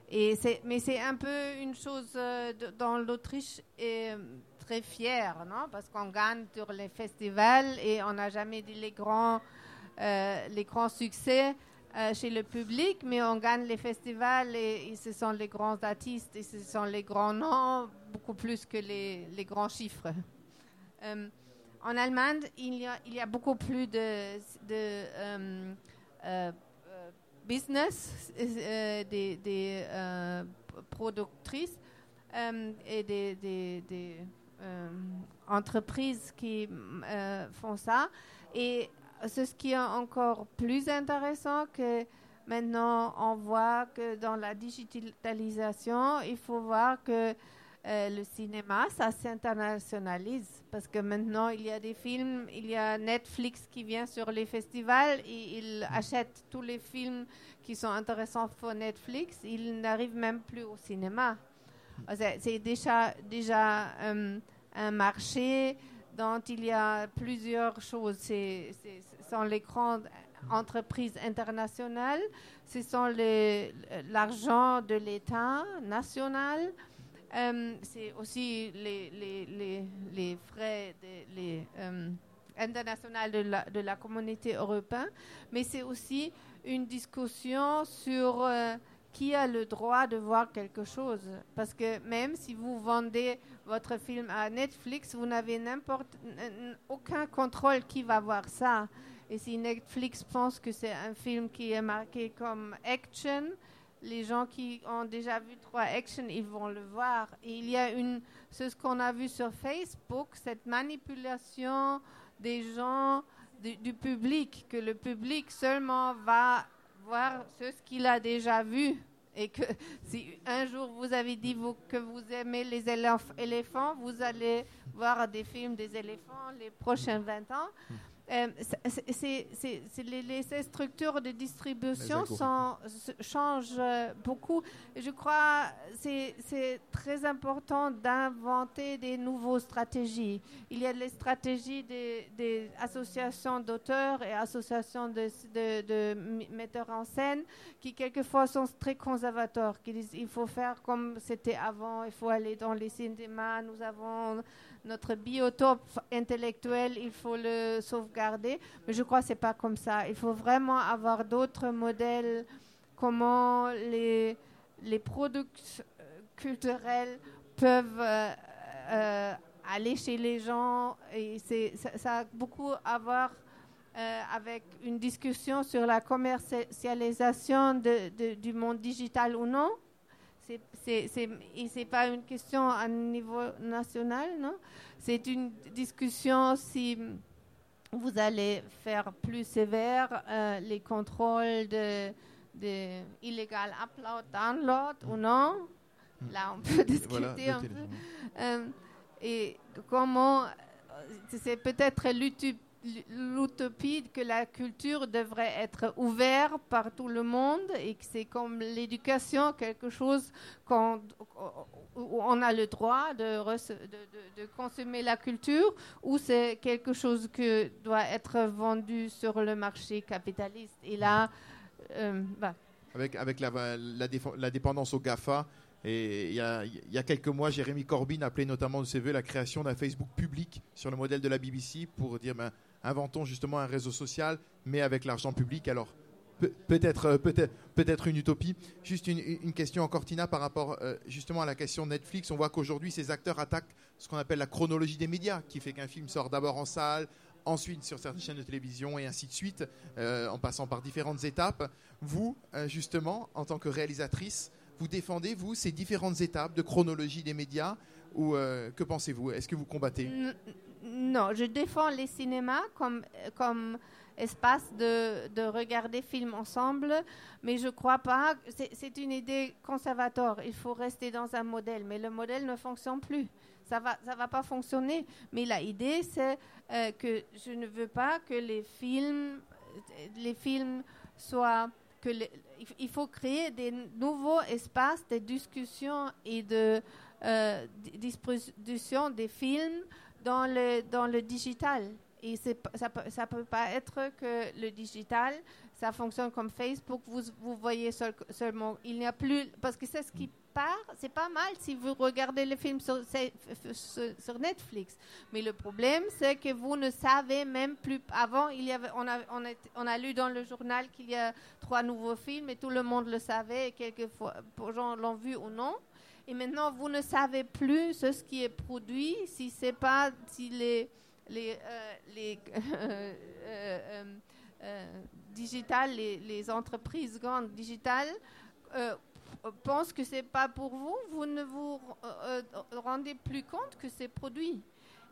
Et mais c'est un peu une chose euh, dans l'Autriche et très fiers, non? Parce qu'on gagne sur les festivals et on n'a jamais dit les grands, euh, les grands succès euh, chez le public, mais on gagne les festivals et, ce sont les grands artistes et ce sont les grands noms, beaucoup plus que les, les grands chiffres. Euh, en Allemagne, il y, a, beaucoup plus de, de business, des, des productrices et des, des euh, entreprises qui euh, font ça. Et c'est ce qui est encore plus intéressant que maintenant on voit que dans la digitalisation, il faut voir que euh, le cinéma, ça s'internationalise parce que maintenant il y a des films, il y a Netflix qui vient sur les festivals et il achète tous les films qui sont intéressants pour Netflix. Il n'arrive même plus au cinéma. C'est déjà, déjà un marché dont il y a plusieurs choses. Ce sont les grandes entreprises internationales, ce sont l'argent de l'État national, euh, c'est aussi les, frais les, euh, internationaux de la, de communauté européenne, mais c'est aussi une discussion sur euh, qui a le droit de voir quelque chose. Parce que même si vous vendez votre film à Netflix, vous n'avez aucun contrôle qui va voir ça. Et si Netflix pense que c'est un film qui est marqué comme action, les gens qui ont déjà vu trois action, ils vont le voir. Et il y a une, ce qu'on a vu sur Facebook, cette manipulation des gens, du, public, que le public seulement va voir ce qu'il a déjà vu. Et que si un jour vous avez dit que vous aimez les éléph- éléphants, vous allez voir des films des éléphants les prochains 20 ans. Euh, c'est- les, les- structures de distribution sont, changent euh, beaucoup. Je crois que c'est très important d'inventer des nouvelles stratégies. Il y a les stratégies des, des associations d'auteurs et associations de, de- de m- metteurs en scène qui quelquefois sont très conservateurs, qui disent il faut faire comme c'était avant, il faut aller dans les cinémas, nous avons notre biotope intellectuel, il faut le sauvegarder. Mais je crois que ce n'est pas comme ça. Il faut vraiment avoir d'autres modèles, comment les, les produits euh, culturels peuvent euh, euh, aller chez les gens. Et ça, ça a beaucoup à voir avec une discussion sur la commercialisation du monde digital ou non. C'est- c'est- c'est- Et ce n'est pas une question à niveau national, non? C'est une discussion si vous allez faire plus sévère euh, les contrôles de, de upload, download ou non? Là, on peut discuter Voilà, un peu. Euh, et comment, c'est peut-être l'utu- l'utopie que la culture devrait être ouverte par tout le monde et que c'est comme l'éducation, quelque chose qu'on, où on a le droit de, consommer la culture ou c'est quelque chose qui doit être vendu sur le marché capitaliste. Et là, euh, bah, avec, avec la, dépendance au GAFA. Il y a, y a quelques mois, Jérémy Corbyn appelait notamment de ses voeux la création d'un Facebook public sur le modèle de la BBC pour dire ben, inventons justement un réseau social, mais avec l'argent public. Alors euh, peut-être une utopie. Juste une, question encore, Tina, par rapport euh, justement à la question Netflix. On voit qu'aujourd'hui, ces acteurs attaquent ce qu'on appelle la chronologie des médias, qui fait qu'un film sort d'abord en salle, ensuite sur certaines chaînes de télévision et ainsi de suite, euh, en passant par différentes étapes. Vous, justement, en tant que réalisatrice, vous défendez, vous, ces différentes étapes de chronologie des médias ou que pensez-vous? Est-ce que vous combattez? Non, je défends les cinémas comme, comme espace de, de regarder films ensemble, mais je crois pas. c'est- une idée conservatoire. Il faut rester dans un modèle, mais le modèle ne fonctionne plus. Ça va, ça va pas fonctionner. Mais la idée, c'est euh, que je ne veux pas que les films, les films soient que il faut créer des nouveaux espaces de discussion et de euh, di- distribution des films dans le, dans le digital. Et ça ne peut pas être que le digital, ça fonctionne comme Facebook, vous, vous voyez seul- seulement, il n'y a plus, parce que c'est ce qui part, c'est pas mal si vous regardez les films sur, sur, Netflix. Mais le problème, c'est que vous ne savez même plus, avant, il y avait, on, a, on, a, on a lu dans le journal qu'il y a trois nouveaux films et tout le monde le savait et quelquefois, les gens l'ont vu ou non. Et maintenant, vous ne savez plus ce qui est produit, si c'est pas si les les euh, euh, euh, les, les entreprises grandes digitales pensent que c'est pas pour vous, vous ne vous rendez plus compte que c'est produit.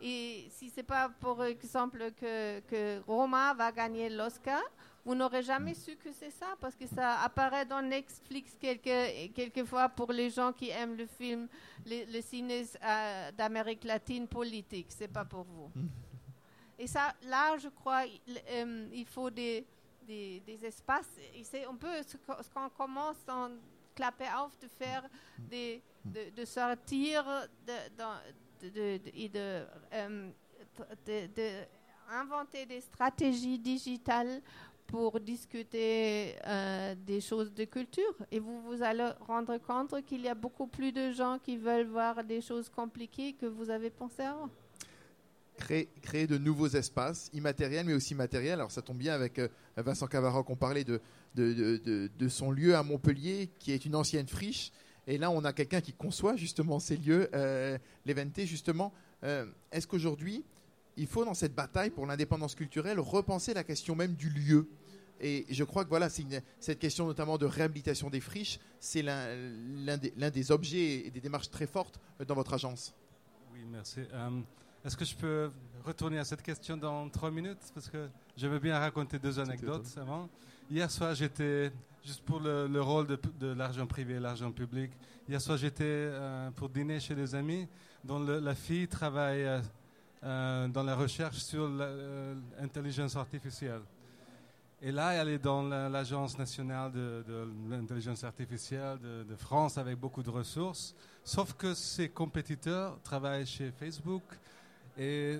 Et si c'est pas, par exemple, que, que Roma va gagner l'Oscar, vous n'aurez jamais su que c'est ça, parce que ça apparaît dans Netflix quelques, quelquefois pour les gens qui aiment le film, le, le euh, d'Amérique latine politique. C'est pas pour vous. Et ça, là, je crois, il, euh, faut des, espaces. C'est un peu ce qu'on ce qu'on commence en clapper off de faire, de, sortir euh, de- de inventer des stratégies digitales pour discuter euh, des choses de culture. Et vous vous allez rendre compte qu'il y a beaucoup plus de gens qui veulent voir des choses compliquées que vous avez pensé avant. Créer, de nouveaux espaces, immatériels mais aussi matériels. Alors ça tombe bien avec euh, Vincent Cavaroc, on parlait de, de, de- son lieu à Montpellier qui est une ancienne friche. Et là, on a quelqu'un qui conçoit justement ces lieux, euh, l'Eventé justement. Euh, Est-ce qu'aujourd'hui, il faut dans cette bataille pour l'indépendance culturelle repenser la question même du lieu? Et je crois que voilà, une- cette question notamment de réhabilitation des friches, c'est l'un des, objets et des démarches très fortes euh, dans votre agence. Oui, merci. Euh, Est-ce que je peux retourner à cette question dans trois minutes? Parce que je veux bien raconter deux anecdotes avant. Hier soir, j'étais, juste pour le, le rôle de, de l'argent privé et l'argent public, hier soir, j'étais euh, pour dîner chez des amis dont le- la fille travaille euh, dans la recherche sur l'intelligence artificielle. Et là, elle est dans la- l'Agence nationale de, l'intelligence artificielle de, France avec beaucoup de ressources. Sauf que ses compétiteurs travaillent chez Facebook et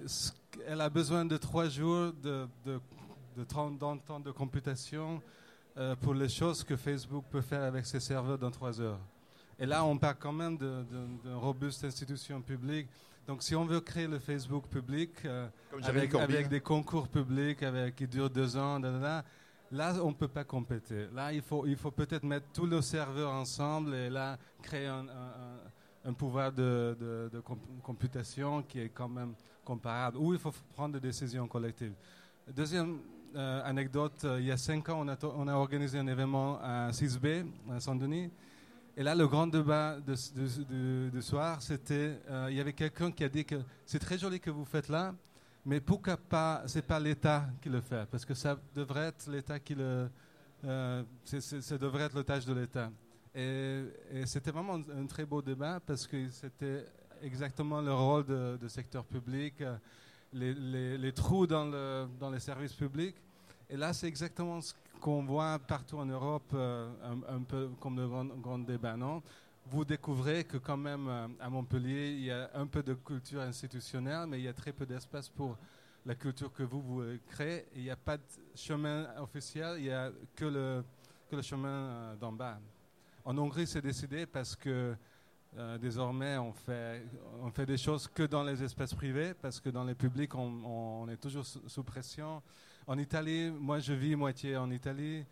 elle a besoin de trois jours de, de, de 30 ans de computation euh, pour les choses que Facebook peut faire avec ses serveurs dans trois heures. Et là, on parle quand même d'une robuste institution publique. Donc, si on veut créer le Facebook public, euh, avec, des concours publics avec, qui durent deux ans, là, on ne peut pas compéter. Là, il faut, il faut peut-être mettre tous nos serveurs ensemble et là, créer un, un- pouvoir de, de- de comp- computation qui est quand même comparable. Ou il faut prendre des décisions collectives. Deuxième euh, anecdote, euh, il y a cinq ans, on a, on a organisé un événement à 6B, à Saint-Denis. Et là, le grand débat de, de- soir, c'était, euh, il y avait quelqu'un qui a dit que c'est très joli que vous faites là, mais pourquoi pas, c'est pas l'État qui le fait, parce que ça devrait être l'État qui le, euh, ça devrait être le tâche de l'État. Et, c'était vraiment un, très beau débat parce que c'était exactement le rôle de secteur public, euh, les, les- les trous dans, le, dans les services publics. Et là, c'est exactement ce qu'on voit partout en Europe, euh, un, peu comme le grand, débat, non? Vous découvrez que quand même euh, à Montpellier, il y a un peu de culture institutionnelle, mais il y a très peu d'espace pour la culture que vous, vous créez. Il n'y a pas de chemin officiel, il n'y a que le, que le chemin euh, d'en bas. En Hongrie, c'est décidé parce que euh, désormais, on fait, on fait des choses que dans les espaces privés, parce que dans les publics, on, est toujours sous pression. En Italie, moi, je vis moitié en Italie.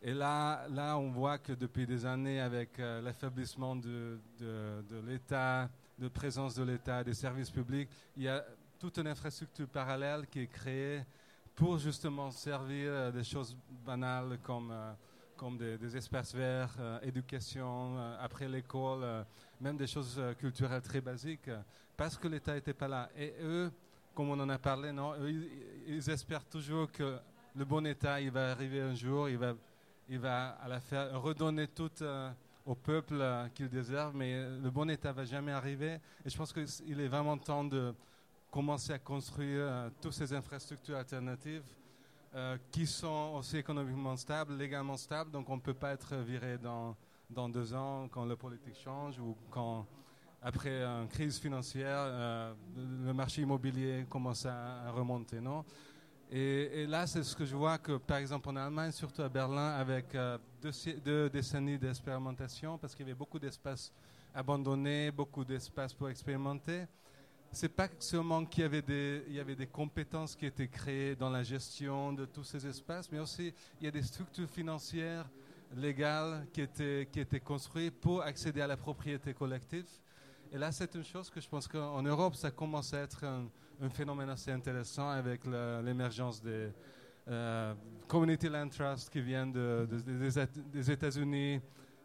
Et là, là, on voit que depuis des années, avec euh, l'affaiblissement de, de, de l'État, de présence de l'État, des services publics, il y a toute une infrastructure parallèle qui est créée pour justement servir euh, des choses banales comme, euh, comme des, espaces verts, éducation, après l'école, même des choses culturelles très basiques, parce que l'État n'était pas là. Et eux, comme on en a parlé, non, ils, espèrent toujours que le bon État, il va arriver un jour, il va, il va à la faire redonner tout euh, au peuple euh, qu'il déserve, mais le bon État va jamais arriver. Et je pense qu'il est vraiment temps de commencer à construire euh, toutes ces infrastructures alternatives euh, qui sont aussi économiquement stables, légalement stables, donc on ne peut pas être viré dans, dans deux ans quand la politique change ou quand, après une crise financière, euh, le marché immobilier commence à, remonter. Non? Et, là, c'est ce que je vois que, par exemple, en Allemagne, surtout à Berlin, avec euh, deux, décennies d'expérimentation, parce qu'il y avait beaucoup d'espaces abandonnés, beaucoup d'espaces pour expérimenter, c'est pas seulement qu'il y avait des, compétences qui étaient créées dans la gestion de tous ces espaces, mais aussi il y a des structures financières légales qui étaient construites pour accéder à la propriété collective. Et là, c'est une chose que je pense qu'en Europe, ça commence à être un, un phénomène assez intéressant avec l'émergence des euh, Community Land Trust qui viennent de, de, des, des États-Unis,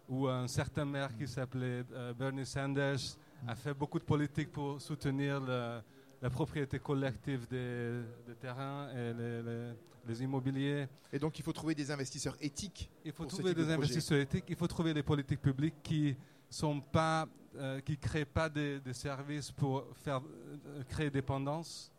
où un certain maire qui s'appelait euh, Bernie Sanders a fait beaucoup de politique pour soutenir le, la propriété collective des, des terrains et les, les, les, immobiliers. Et donc il faut trouver des investisseurs éthiques. Il faut trouver des de investisseurs éthiques, il faut trouver des politiques publiques qui sont pas, euh, qui créent pas des, services pour faire euh, créer dépendance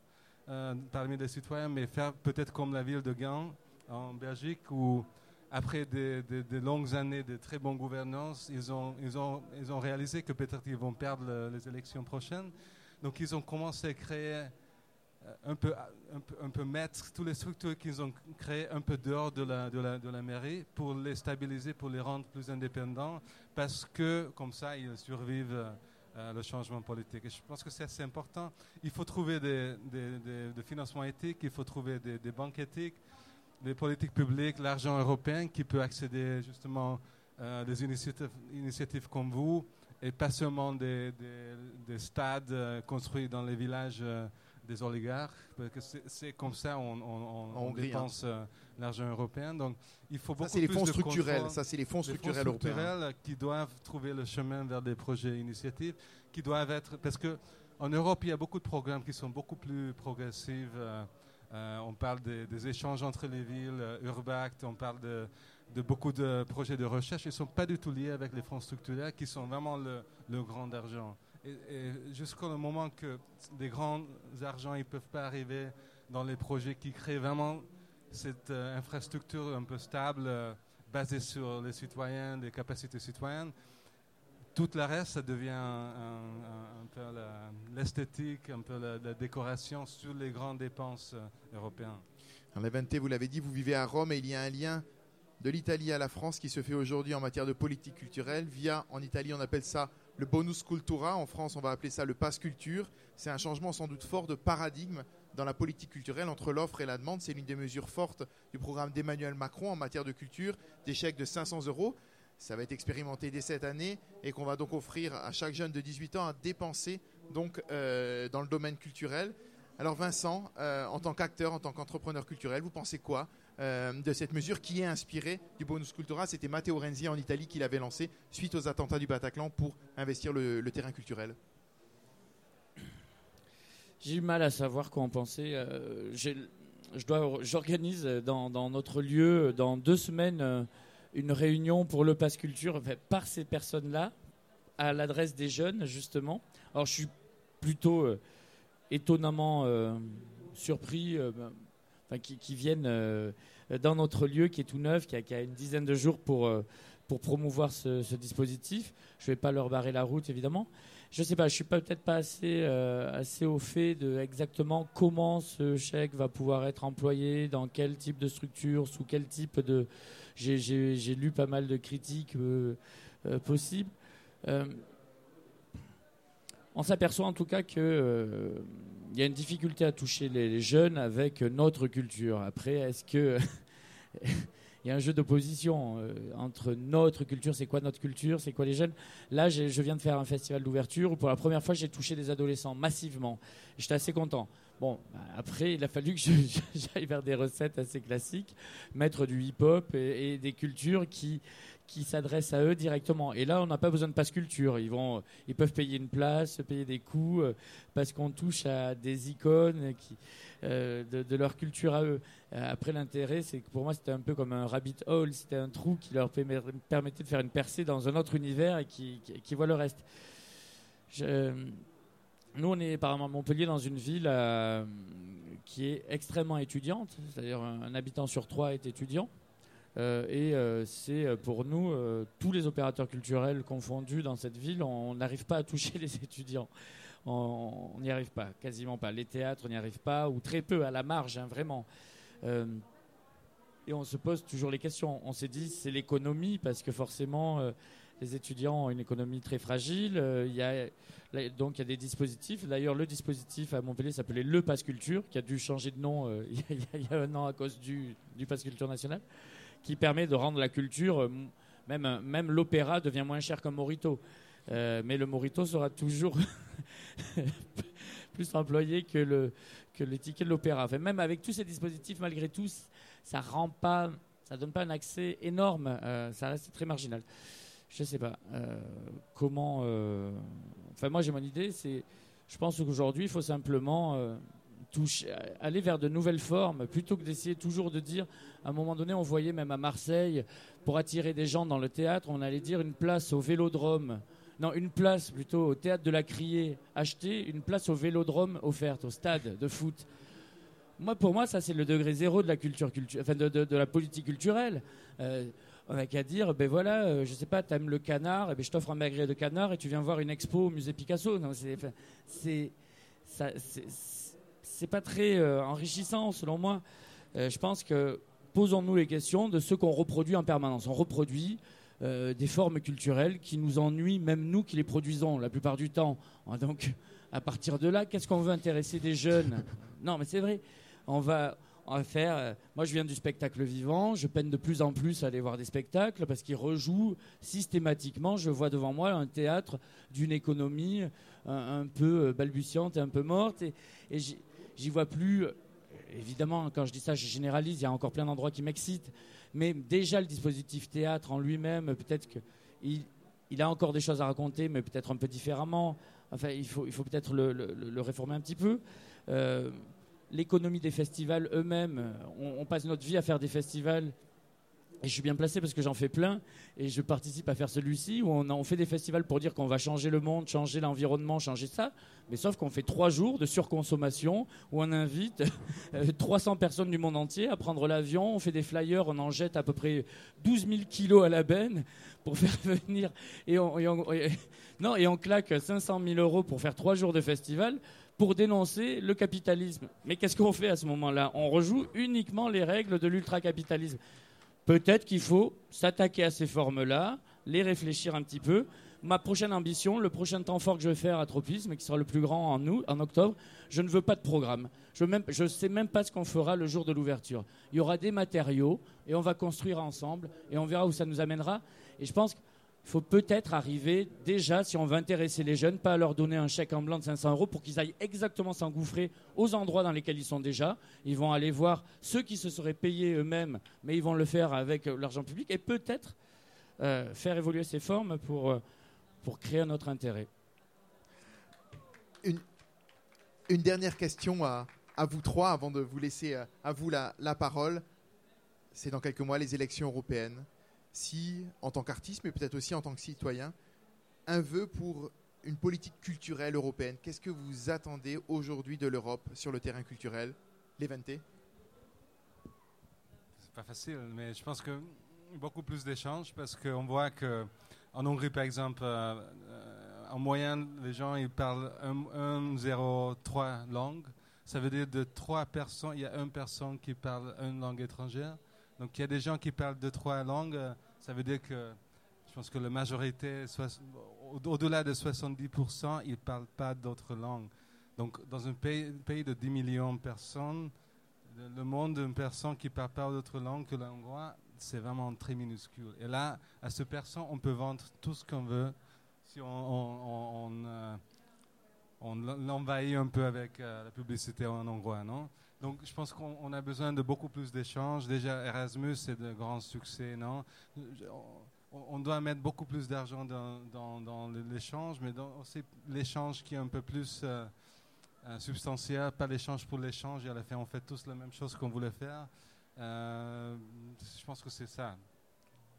euh, parmi les citoyens, mais faire peut-être comme la ville de Gand en Belgique où après des, longues années de très bonne gouvernance, ils ont, ils ont, ils ont réalisé que peut-être ils vont perdre le, les élections prochaines. Donc ils ont commencé à créer un peu, un peu, un peu mettre toutes les structures qu'ils ont créées un peu dehors de la, de, la, de la mairie pour les stabiliser, pour les rendre plus indépendants, parce que comme ça, ils survivent euh, le changement politique. Je pense que c'est assez important. Il faut trouver des, des, des, financements éthiques, il faut trouver des, des, banques éthiques, des politiques publiques, l'argent européen qui peut accéder justement à euh, des initiatives, initiatives comme vous, et pas seulement des, stades euh, construits dans les villages des oligarques, parce que c'est comme ça on, on, hein. dépense euh, l'argent européen. Donc il faut beaucoup ça, plus les fonds structurels. Ça, c'est les fonds structurels, européens qui doivent trouver le chemin vers des projets initiatives, qui doivent être parce que en Europe il y a beaucoup de programmes qui sont beaucoup plus progressifs. Euh, euh, on parle des, échanges entre les villes, Urbact, on parle de, de, beaucoup de projets de recherche. Ils ne sont pas du tout liés avec les fonds structurels qui sont vraiment le, le grand argent et, jusqu'au moment que des grands argents ne peuvent pas arriver dans les projets qui créent vraiment cette euh, infrastructure un peu stable, euh, basée sur les citoyens, les capacités citoyennes, tout le reste, ça devient un, peu l'esthétique, un peu la, décoration sur les grandes dépenses euh, européennes. Levente, vous l'avez dit, vous vivez à Rome et il y a un lien de l'Italie à la France qui se fait aujourd'hui en matière de politique culturelle via, en Italie, on appelle ça le bonus cultura. En France, on va appeler ça le pass culture. C'est un changement sans doute fort de paradigme dans la politique culturelle entre l'offre et la demande. C'est l'une des mesures fortes du programme d'Emmanuel Macron en matière de culture, des chèques de 500 euros. Ça va être expérimenté dès cette année et qu'on va donc offrir à chaque jeune de 18 ans à dépenser euh, dans le domaine culturel. Alors Vincent, euh, en tant qu'acteur, en tant qu'entrepreneur culturel, vous pensez quoi euh, de cette mesure qui est inspirée du bonus cultura C'était Matteo Renzi en Italie qui l'avait lancé suite aux attentats du Bataclan pour investir le, terrain culturel. J'ai eu mal à savoir quoi en penser. Euh, j'organise dans, notre lieu dans deux semaines une réunion pour le Pass Culture par ces personnes-là, à l'adresse des jeunes justement. Alors je suis plutôt étonnamment euh, surpris, euh, qui, viennent euh, dans notre lieu qui est tout neuf, qui a, une dizaine de jours pour, pour promouvoir ce, dispositif. Je ne vais pas leur barrer la route, évidemment. Je ne sais pas, je suis peut-être pas assez, assez au fait de exactement comment ce chèque va pouvoir être employé, dans quel type de structure, sous quel type de. J'ai lu pas mal de critiques possibles on s'aperçoit en tout cas qu'il euh, y a une difficulté à toucher les, jeunes avec notre culture. Après, est-ce que il y a un jeu d'opposition euh, entre notre culture, c'est quoi notre culture, c'est quoi les jeunes? Là, je viens de faire un festival d'ouverture où pour la première fois, j'ai touché des adolescents massivement. J'étais assez content. Bon, bah, après, il a fallu que j'aille vers des recettes assez classiques, mettre du hip-hop et, des cultures qui qui s'adressent à eux directement. Et là, on n'a pas besoin de passe culture. Ils, ils peuvent payer une place, payer des coûts, euh, parce qu'on touche à des icônes euh, de, leur culture à eux. Euh, après, l'intérêt, c'est que pour moi, c'était un peu comme un rabbit hole. C'était un trou qui leur permettait de faire une percée dans un autre univers et qui, qui, voit le reste. Nous, on est par Montpellier, dans une ville qui est extrêmement étudiante. C'est-à-dire un habitant sur trois est étudiant. Euh, et euh, c'est euh, pour nous, tous les opérateurs culturels confondus dans cette ville, on n'arrive pas à toucher les étudiants. On n'y arrive pas, quasiment pas. Les théâtres, n'y arrive pas, ou très peu, à la marge, hein, vraiment. et on se pose toujours les questions. On s'est dit, c'est l'économie, parce que forcément, les étudiants ont une économie très fragile. Il y a, donc il y a des dispositifs. D'ailleurs, le dispositif à Montpellier s'appelait le Pass Culture, qui a dû changer de nom il y, a un an à cause du, du Pass Culture national qui permet de rendre la culture, euh, même, euh, même l'opéra devient moins cher qu'un morito. Euh, mais le morito sera toujours plus employé que le de l'opéra. Enfin, même avec tous ces dispositifs, malgré tout, ça rend pas, ça donne pas un accès énorme. ça reste très marginal. Je sais pas comment. Enfin, moi j'ai mon idée. C'est, je pense qu'aujourd'hui, il faut simplement aller vers de nouvelles formes, plutôt que d'essayer toujours de dire, à un moment donné, on voyait même à Marseille, pour attirer des gens dans le théâtre, on allait dire une place au vélodrome. Non, une place plutôt au théâtre de la Criée achetée, une place au vélodrome offerte, au stade de foot. Moi, pour moi, ça c'est le degré zéro de la culture, enfin de, la politique culturelle. On n'a qu'à dire, ben voilà, euh, je sais pas, t'aimes le canard, et eh ben je t'offre un magret de canard et tu viens voir une expo au musée Picasso. C'est, c'est, c'est pas très euh, enrichissant selon moi. Euh, je pense que posons-nous les questions de ce qu'on reproduit en permanence. On reproduit des formes culturelles qui nous ennuient, même nous qui les produisons la plupart du temps. Donc, à partir de là, qu'est-ce qu'on veut intéresser des jeunes? Non, mais c'est vrai. On va, on faire. euh, moi, je viens du spectacle vivant. Je peine de plus en plus à aller voir des spectacles parce qu'ils rejouent systématiquement. Je vois devant moi un théâtre d'une économie un, peu euh, balbutiante et un peu morte. Et, j'y vois plus. euh, Évidemment, quand je dis ça, je généralise. Il y a encore plein d'endroits qui m'excitent. Mais déjà, le dispositif théâtre en lui-même, peut-être qu'il il a encore des choses à raconter, mais peut-être un peu différemment. Enfin, il faut, il faut peut-être le, réformer un petit peu. L'économie des festivals eux-mêmes, on, on passe notre vie à faire des festivals. Et je suis bien placé parce que j'en fais plein et je participe à faire celui-ci où on, fait des festivals pour dire qu'on va changer le monde, changer l'environnement, changer ça. Mais sauf qu'on fait trois jours de surconsommation où on invite euh, 300 personnes du monde entier à prendre l'avion, on fait des flyers, on en jette à peu près 12 000 kilos à la benne pour faire venir. Et- non, et on claque 500 000 euros pour faire trois jours de festival pour dénoncer le capitalisme. Mais qu'est-ce qu'on fait à ce moment-là? On rejoue uniquement les règles de l'ultracapitalisme. Peut-être qu'il faut s'attaquer à ces formes-là, les réfléchir un petit peu. Ma prochaine ambition, le prochain temps fort que je vais faire à Tropisme, qui sera le plus grand en, en octobre, je ne veux pas de programme. Je ne sais même pas ce qu'on fera le jour de l'ouverture. Il y aura des matériaux et on va construire ensemble et on verra où ça nous amènera. Et je pense qu'il faut peut-être arriver déjà, si on veut intéresser les jeunes, pas à leur donner un chèque en blanc de 500 euros pour qu'ils aillent exactement s'engouffrer aux endroits dans lesquels ils sont déjà. Ils vont aller voir ceux qui se seraient payés eux-mêmes, mais ils vont le faire avec euh, l'argent public et peut-être euh, faire évoluer ces formes pour, euh, pour créer un autre intérêt. Une dernière question à, vous trois avant de vous laisser à vous la, la parole. C'est dans quelques mois les élections européennes. Si, en tant qu'artiste, mais peut-être aussi en tant que citoyen, un vœu pour une politique culturelle européenne, qu'est-ce que vous attendez aujourd'hui de l'Europe sur le terrain culturel Léventé C'est pas facile, mais je pense que beaucoup plus d'échanges parce qu'on voit que en Hongrie, par exemple, euh, euh, en moyenne, les gens ils parlent 1,03 langues. Ça veut dire de trois personnes, il y a une personne qui parle une langue étrangère. Donc il y a des gens qui parlent de trois langues. euh, Ça veut dire que je pense que la majorité, au-delà de 70%, ils ne parlent pas d'autres langues. Donc dans un pays, de 10 millions de personnes, le, monde d'une personne qui ne parle pas d'autre langue que l'hongrois, c'est vraiment très minuscule. Et là, à ce personne, on peut vendre tout ce qu'on veut si on, euh, l'envahit un peu avec euh, la publicité en hongrois, non? Donc, je pense qu'on on a besoin de beaucoup plus d'échanges. Déjà, Erasmus, c'est de grands succès, non? On, doit mettre beaucoup plus d'argent dans, dans- dans l'échange, mais dans aussi l'échange qui est un peu plus euh, euh, substantiel, pas l'échange pour l'échange. Et à la fin, on fait tous la même chose qu'on voulait faire. Euh, je pense que c'est ça.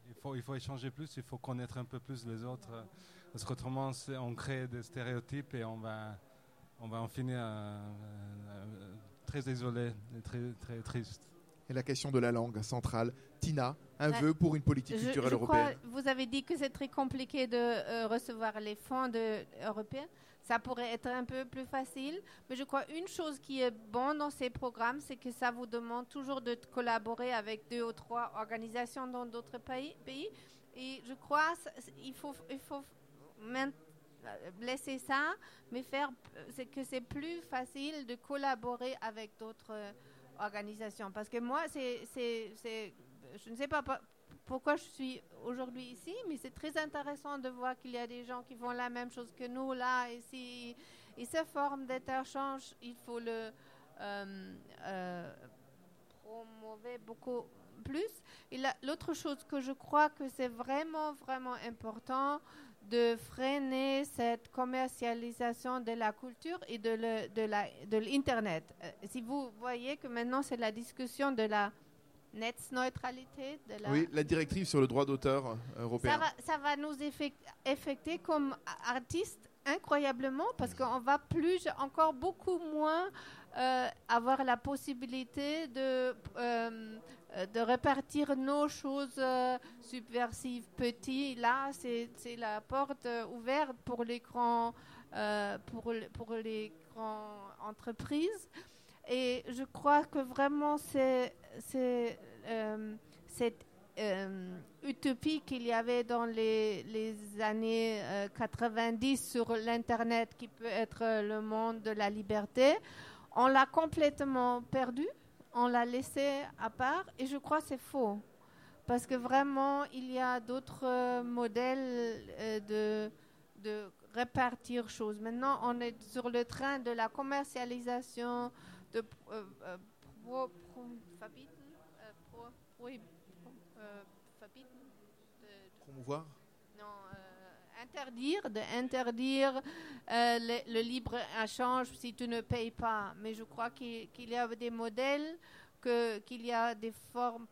Il faut, il faut échanger plus, il faut connaître un peu plus les autres. Parce qu'autrement, on crée des stéréotypes et on va, on va en finir très isolé et très, très triste. Et la question de la langue centrale. Tina, un vœu pour une politique Je, culturelle je crois, européenne? vous avez dit que c'est très compliqué de euh, recevoir les fonds de- européens. Ça pourrait être un peu plus facile, mais je crois une chose qui est bonne dans ces programmes, c'est que ça vous demande toujours de collaborer avec deux ou trois organisations dans d'autres pays, pays. Et je crois qu'il faut, il faut laisser ça, mais faire que c'est plus facile de collaborer avec d'autres euh, organisations. Parce que moi, c'est, je ne sais pas pourquoi je suis aujourd'hui ici, mais c'est très intéressant de voir qu'il y a des gens qui font la même chose que nous là ici. Et cette forme d'interchange, il faut le euh, euh, promouvoir beaucoup plus. Et la- l'autre chose que je crois que c'est vraiment, vraiment important de freiner cette commercialisation de la culture et de le- de la- de l'Internet. Euh, si vous voyez que maintenant c'est la discussion de la net-neutralité, de la, Oui, la directive sur le droit d'auteur euh, européen. ça va, ça va nous affecter comme artistes incroyablement parce qu'on va plus, encore beaucoup moins euh, avoir la possibilité de, euh, euh, de répartir nos choses euh, subversives petits. Là, c'est la porte euh, ouverte pour les grands, euh, pour, le- pour les grandes entreprises. Et je crois que vraiment euh, cette euh, utopie qu'il y avait dans les, années 90 sur l'Internet qui peut être le monde de la liberté, on l'a complètement perdu, on l'a laissé à part et je crois que c'est faux. Parce que vraiment, il y a d'autres modèles de, de répartir choses. Maintenant, on est sur le train de la commercialisation de euh, euh, pro, pro, euh, promouvoir interdire interdire le, le, libre échange si tu ne payes pas. Mais je crois qu'il qu y a des modèles qu'il y a des formes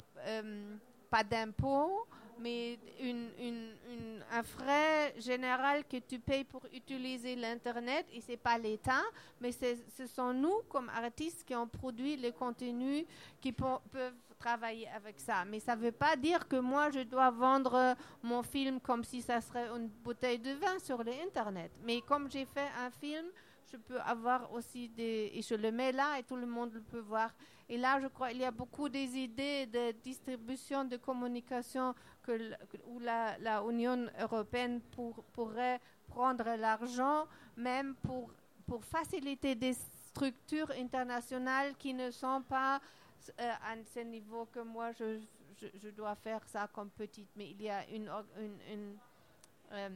pas d'impôts mais une, une, un frais général que tu payes pour utiliser l'Internet, et ce n'est pas l'État, mais ce sont nous, comme artistes, qui ont produit les contenus qui peuvent travailler avec ça. Mais ça ne veut pas dire que moi, je dois vendre mon film comme si ça serait une bouteille de vin sur l'Internet. Mais comme j'ai fait un film, je peux avoir aussi des... Et je le mets là et tout le monde le peut voir. Et là, je crois qu'il y a beaucoup des idées de distribution, de communication que, où la, Union européenne pour, pourrait prendre l'argent, même pour, pour faciliter des structures internationales qui ne sont pas euh, à ce niveau que moi, je, je, je, dois faire ça comme petite. Mais il y a une... une, une euh,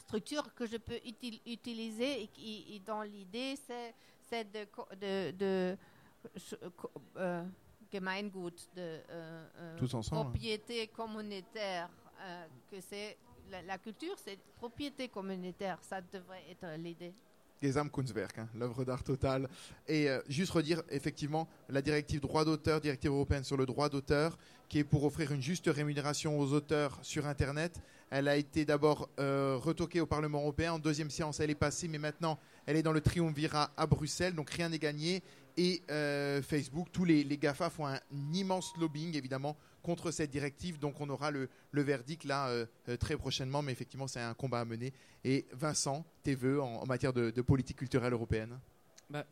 structure que je peux util, utiliser et, qui, et l'idée c'est de, de, de euh, Gemeingut, de euh, euh, Tous ensemble. propriété communautaire, euh, que c'est la, la, culture, c'est propriété communautaire, ça devrait être l'idée. Gesamtkunstwerk, hein, l'œuvre d'art totale. Et euh, juste redire, effectivement, la directive droit d'auteur, directive européenne sur le droit d'auteur, qui est pour offrir une juste rémunération aux auteurs sur Internet. Elle a été d'abord euh, retoquée au Parlement européen. En deuxième séance, elle est passée, mais maintenant, elle est dans le triumvirat à Bruxelles, donc rien n'est gagné. Et euh, Facebook, tous les GAFA font un immense lobbying, évidemment, contre cette directive. Donc on aura le, verdict là euh, très prochainement, mais effectivement c'est un combat à mener. Et Vincent, tes voeux en, matière de, politique culturelle européenne? Bah,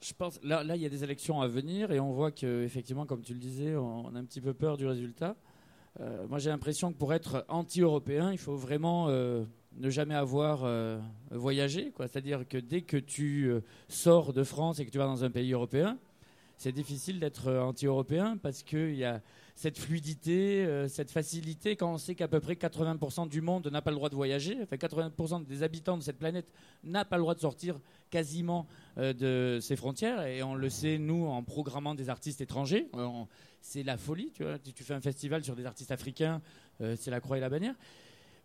je, pense là, là il y a des élections à venir et on voit que effectivement, comme tu le disais, on, a un petit peu peur du résultat. Euh, moi j'ai l'impression que pour être anti-européen, il faut vraiment euh, ne jamais avoir euh, voyagé. C'est-à-dire que dès que tu euh, sors de France et que tu vas dans un pays européen, c'est difficile d'être anti-européen parce qu'il y a cette fluidité, euh, cette facilité, quand on sait qu'à peu près 80% du monde n'a pas le droit de voyager, enfin 80% des habitants de cette planète n'a pas le droit de sortir quasiment euh, de ses frontières, et on le sait, nous, en programmant des artistes étrangers, c'est la folie, tu vois, tu fais un festival sur des artistes africains, euh, c'est la croix et la bannière,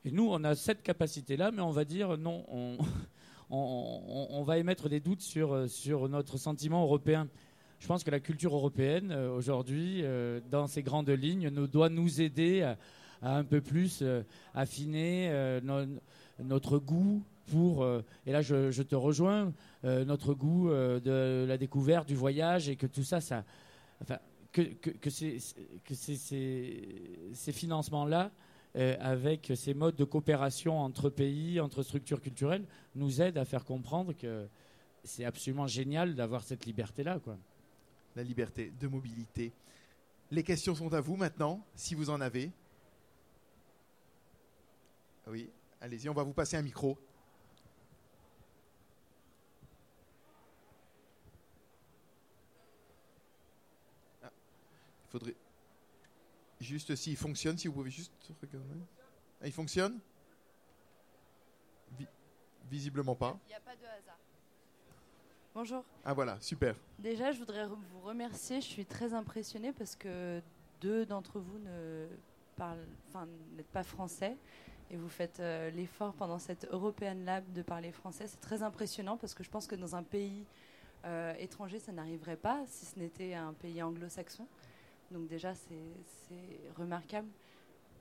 et nous, on a cette capacité-là, mais on va dire non, on, on, on, va émettre des doutes sur, sur notre sentiment européen je pense que la culture européenne euh, aujourd'hui, euh, dans ses grandes lignes, doit nous aider à, un peu plus euh, affiner no, notre goût pour, et là je, te rejoins, notre goût de la découverte, du voyage, et que tout ça, que, ces, financements-là, avec ces modes de coopération entre pays, entre structures culturelles, nous aident à faire comprendre que c'est absolument génial d'avoir cette liberté-là. quoi la liberté de mobilité. Les questions sont à vous maintenant, si vous en avez. Oui, allez-y, on va vous passer un micro. Ah, il faudrait juste s'il fonctionne, si vous pouvez juste regarder. Ah, il fonctionne? Vi Visiblement pas. Il n'y a pas de hasard. Bonjour. Ah voilà, super. Déjà, je voudrais vous remercier. Je suis très impressionnée parce que deux d'entre vous ne parlent, enfin, n'êtes pas français et vous faites euh, l'effort pendant cette European Lab de parler français. C'est très impressionnant parce que je pense que dans un pays euh, étranger, ça n'arriverait pas si ce n'était un pays anglo-saxon. Donc déjà, c'est remarquable.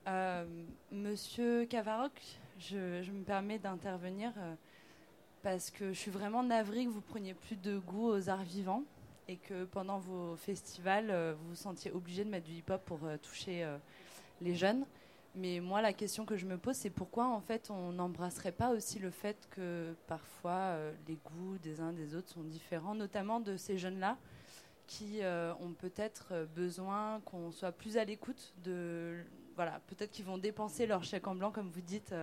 Euh, Monsieur Cavaroc, je, je me permets d'intervenir. Parce que je suis vraiment navrée que vous preniez plus de goût aux arts vivants et que pendant vos festivals, euh, vous vous sentiez obligé de mettre du hip-hop pour euh, toucher euh, les jeunes. Mais moi, la question que je me pose, c'est pourquoi en fait on n'embrasserait pas aussi le fait que parfois les goûts des uns des autres sont différents, notamment de ces jeunes-là qui ont peut-être besoin qu'on soit plus à l'écoute de. Voilà, peut-être qu'ils vont dépenser leur chèque en blanc, comme vous dites,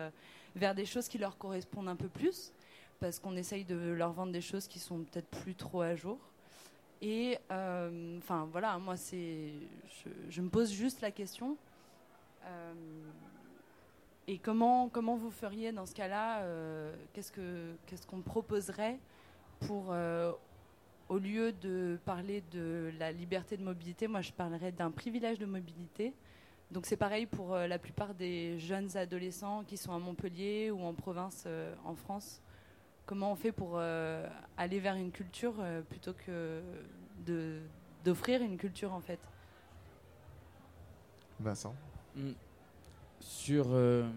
vers des choses qui leur correspondent un peu plus, parce qu'on essaye de leur vendre des choses qui sont peut-être plus trop à jour. Et enfin voilà, moi je, me pose juste la question euh, et comment, comment vous feriez dans ce cas-là euh, Qu'est-ce qu'est-ce qu'on proposerait pour, euh, au lieu de parler de la liberté de mobilité, moi je parlerais d'un privilège de mobilité. Donc c'est pareil pour la plupart des jeunes adolescents qui sont à Montpellier ou en province en France. Comment on fait pour aller vers une culture plutôt que d'offrir une culture en fait? Vincent Mm. Sur euh,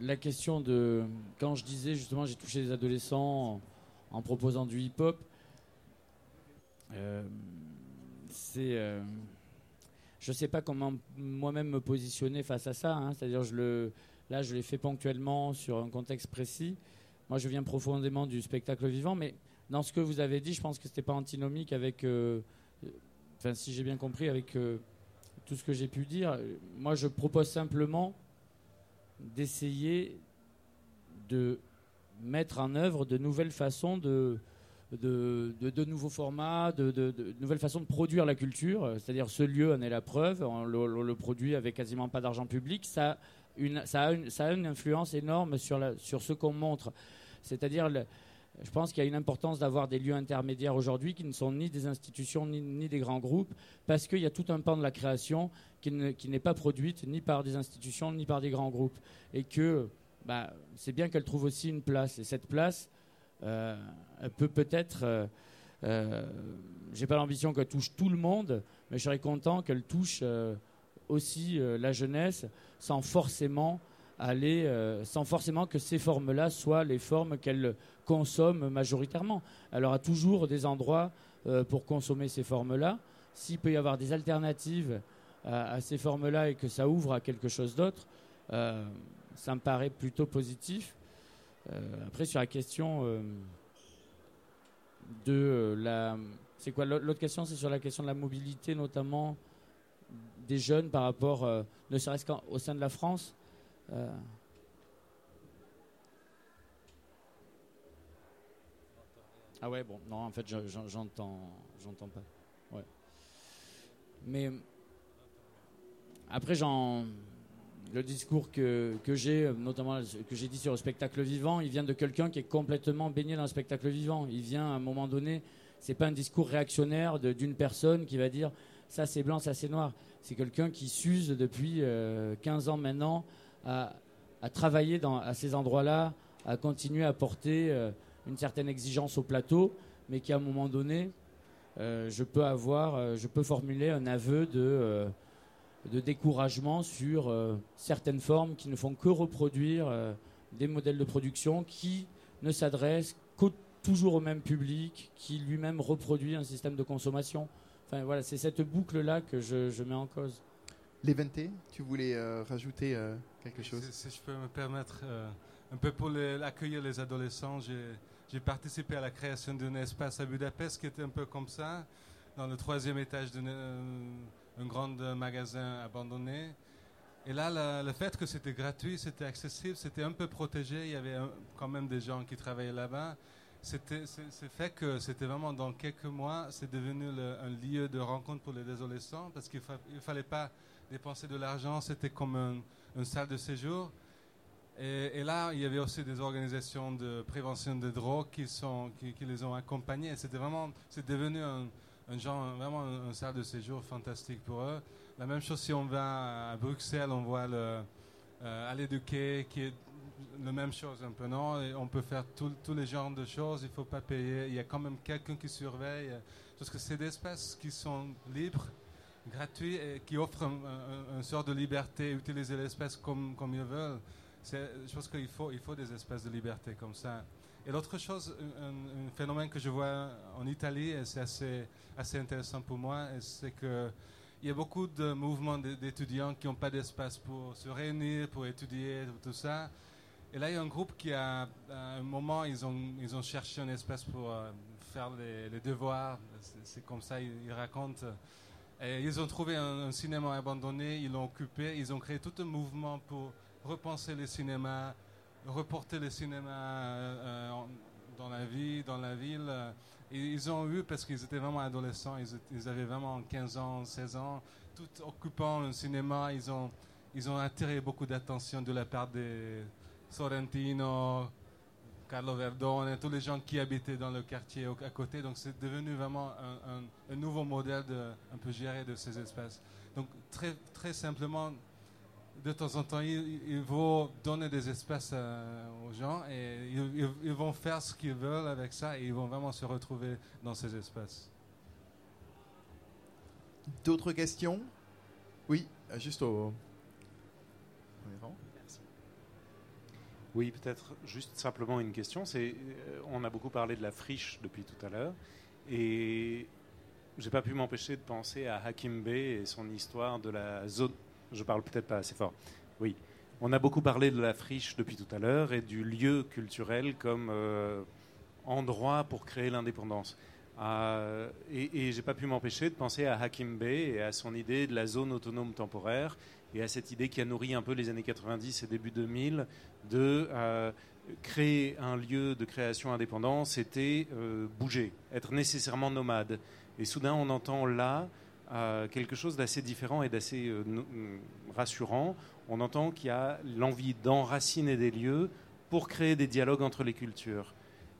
la question de. Quand je disais justement, j'ai touché les adolescents en, proposant du hip-hop, euh, c'est. Euh, je ne sais pas comment moi-même me positionner face à ça. Hein. C'est-à-dire, je le, là, je l'ai fait ponctuellement sur un contexte précis. Moi, je viens profondément du spectacle vivant, mais dans ce que vous avez dit, je pense que ce n'était pas antinomique avec. Enfin, si j'ai bien compris, avec tout ce que j'ai pu dire. Moi, je propose simplement d'essayer de mettre en œuvre de nouvelles façons de, de, de, nouveaux formats, de, nouvelles façons de produire la culture. C'est-à-dire, ce lieu en est la preuve. On le, produit avec quasiment pas d'argent public. Ça, une, ça, a une, ça a une influence énorme sur, sur ce qu'on montre. C'est-à-dire, je pense qu'il y a une importance d'avoir des lieux intermédiaires aujourd'hui qui ne sont ni des institutions ni, des grands groupes, parce qu'il y a tout un pan de la création qui, n'est pas produite ni par des institutions ni par des grands groupes. Et que bah, c'est bien qu'elle trouve aussi une place. Et cette place, euh, elle peut peut-être. Euh, euh, j'ai pas l'ambition qu'elle touche tout le monde, mais je serais content qu'elle touche euh, aussi la jeunesse sans forcément aller, sans forcément que ces formes-là soient les formes qu'elle consomme majoritairement. Elle aura toujours des endroits euh, pour consommer ces formes-là. S'il peut y avoir des alternatives à, ces formes-là et que ça ouvre à quelque chose d'autre, euh, ça me paraît plutôt positif. Euh, après, sur la question de la. C'est quoi l'autre question C'est sur la question de la mobilité, notamment des jeunes par rapport, ne serait-ce qu'au sein de la France. Ah ouais, bon, non, en fait, j'entends, j'entends pas. Ouais. Mais après, j'en, le discours que, que j'ai, notamment que j'ai dit sur le spectacle vivant, il vient de quelqu'un qui est complètement baigné dans le spectacle vivant. Il vient à un moment donné, c'est pas un discours réactionnaire d'une personne qui va dire ça c'est blanc, ça c'est noir. C'est quelqu'un qui s'use depuis 15 euh, ans maintenant à, travailler dans, à ces endroits-là, à continuer à porter. Euh, une certaine exigence au plateau, mais qu'à un moment donné, euh, je peux avoir, euh, je peux formuler un aveu de, découragement sur certaines formes qui ne font que reproduire des modèles de production qui ne s'adressent qu'au toujours au même public, qui lui-même reproduit un système de consommation. Voilà, c'est cette boucle-là que je, mets en cause. L'éventé, tu voulais rajouter quelque chose? si, je peux me permettre, un peu pour accueillir les adolescents, j'ai participé à la création d'un espace à Budapest qui était un peu comme ça, dans le troisième étage d'un euh, grand magasin abandonné. Et là, le fait que c'était gratuit, c'était accessible, c'était un peu protégé, il y avait quand même des gens qui travaillaient là-bas. C'était, c'est fait que c'était vraiment dans quelques mois, c'est devenu un lieu de rencontre pour les adolescents parce qu'il ne fallait pas dépenser de l'argent, c'était comme une salle de séjour. Et, là, il y avait aussi des organisations de prévention de drogue qui, les ont accompagnés. C'était vraiment, c'est devenu un, genre, vraiment un, salle de séjour fantastique pour eux. La même chose si on va à Bruxelles, on voit le, euh, du quai, qui est la même chose un peu, non? On peut faire tous les genres de choses, il ne faut pas payer. Il y a quand même quelqu'un qui surveille. Parce que c'est des espaces qui sont libres, gratuits et qui offrent une sorte de liberté, utiliser l'espace comme, comme ils veulent je pense qu'il faut, il faut des espaces de liberté comme ça. Et l'autre chose, un, phénomène que je vois en Italie, et c'est assez, assez intéressant pour moi, c'est qu'il il y a beaucoup de mouvements d'étudiants qui n'ont pas d'espace pour se réunir, pour étudier, tout ça. Et là, il y a un groupe qui, a, à un moment, ils ont, ils ont cherché un espace pour euh, faire les, devoirs. C'est comme ça, ils, racontent. Ils ont trouvé un, cinéma abandonné, ils l'ont occupé, ils ont créé tout un mouvement pour repenser le cinéma, reporter le cinéma euh, dans la vie, dans la ville. Ils ont eu, parce qu'ils étaient vraiment adolescents, ils, avaient vraiment 15 ans, 16 ans, tout occupant un cinéma, ils ont, ils ont attiré beaucoup d'attention de la part des Sorrentino, Carlo Verdone, tous les gens qui habitaient dans le quartier à côté. Donc c'est devenu vraiment un, nouveau modèle de, un peu géré de ces espaces. Donc très, très simplement, de temps en temps, il, faut donner des espaces euh, aux gens et ils, vont faire ce qu'ils veulent avec ça et ils vont vraiment se retrouver dans ces espaces. D'autres questions? Oui, euh, juste au. Oui, peut-être juste simplement une question. C'est, euh, on a beaucoup parlé de la friche depuis tout à l'heure et j'ai pas pu m'empêcher de penser à Hakim Bey et son histoire de la zone je parle peut-être pas assez fort. Oui. On a beaucoup parlé de la friche depuis tout à l'heure et du lieu culturel comme euh, endroit pour créer l'indépendance. Euh, et, et j'ai pas pu m'empêcher de penser à Hakim Bey et à son idée de la zone autonome temporaire et à cette idée qui a nourri un peu les années 90 et début 2000 de euh, créer un lieu de création indépendant, c'était bouger, être nécessairement nomade. Et soudain, on entend là quelque chose d'assez différent et d'assez euh, rassurant. On entend qu'il y a l'envie d'enraciner des lieux pour créer des dialogues entre les cultures.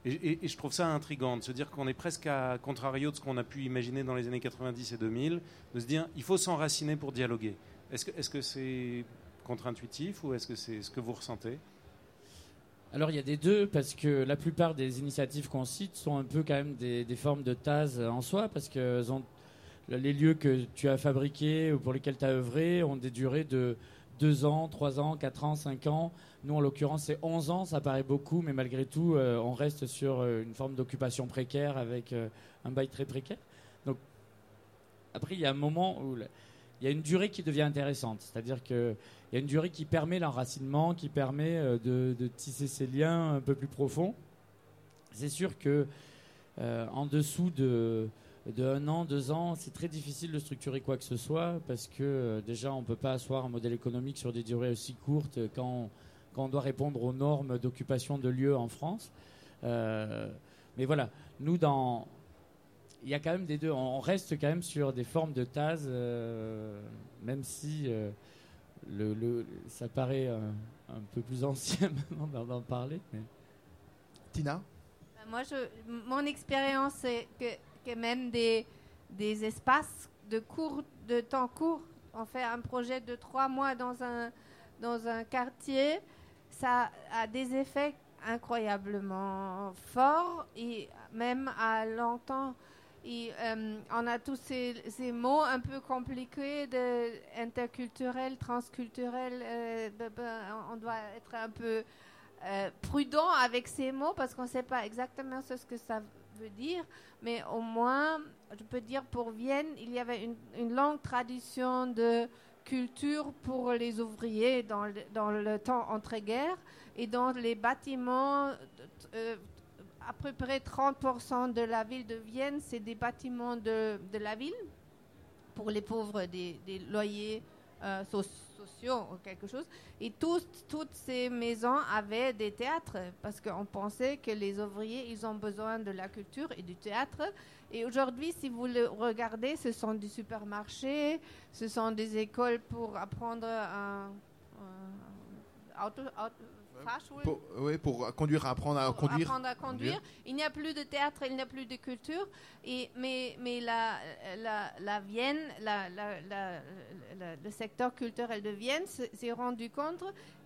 Et, je trouve ça intrigant de se dire qu'on est presque à contrario de ce qu'on a pu imaginer dans les années 90 et 2000, de se dire il faut s'enraciner pour dialoguer. Est-ce que c'est contre-intuitif ou est-ce que c'est ce que vous ressentez? Alors il y a des deux parce que la plupart des initiatives qu'on cite sont un peu quand même des, formes de TAS en soi parce ont les lieux que tu as fabriqués ou pour lesquels tu as œuvré ont des durées de 2 ans, 3 ans, 4 ans, 5 ans. Nous, en l'occurrence, c'est 11 ans, ça paraît beaucoup, mais malgré tout, euh, on reste sur euh, une forme d'occupation précaire avec euh, un bail très précaire. Donc, après, il y a un moment où il y a une durée qui devient intéressante. C'est-à-dire qu'il y a une durée qui permet l'enracinement, qui permet de, de, tisser ces liens un peu plus profonds. C'est sûr que en dessous de un an, deux ans, c'est très difficile de structurer quoi que ce soit parce que euh, déjà on ne peut pas asseoir un modèle économique sur des durées aussi courtes quand, quand on doit répondre aux normes d'occupation de lieux en France. Euh, mais voilà, nous dans, il y a quand même des deux. On reste quand même sur des formes de TAS, euh, même si le, ça paraît un peu plus ancien maintenant d'en parler. Tina? Moi, je, mon expérience, c'est que même des, des espaces de, cours, de temps court. On fait un projet de trois mois dans un, dans un quartier. Ça a des effets incroyablement forts et même à longtemps. Euh, on a tous ces, mots un peu compliqués de interculturel, transculturel. Euh, on doit être un peu euh, prudent avec ces mots parce qu'on ne sait pas exactement ce que ça veut dire, mais au moins, je peux dire pour Vienne, il y avait une, longue tradition de culture pour les ouvriers dans le, dans le temps entre-guerres et dans les bâtiments. À peu près 30% de la ville de Vienne, c'est des bâtiments de, la ville pour les pauvres, des, loyers euh, sociaux ou quelque chose. Et toutes ces maisons avaient des théâtres parce qu'on pensait que les ouvriers, ils ont besoin de la culture et du théâtre. Et aujourd'hui, si vous le regardez, ce sont des supermarchés, ce sont des écoles pour apprendre un, auto, pour, oui, pour conduire, apprendre à conduire. Apprendre à conduire. Il n'y a plus de théâtre, il n'y a plus de culture. Et, mais mais la, la, la Vienne, la, le secteur culturel de Vienne s'est rendu compte,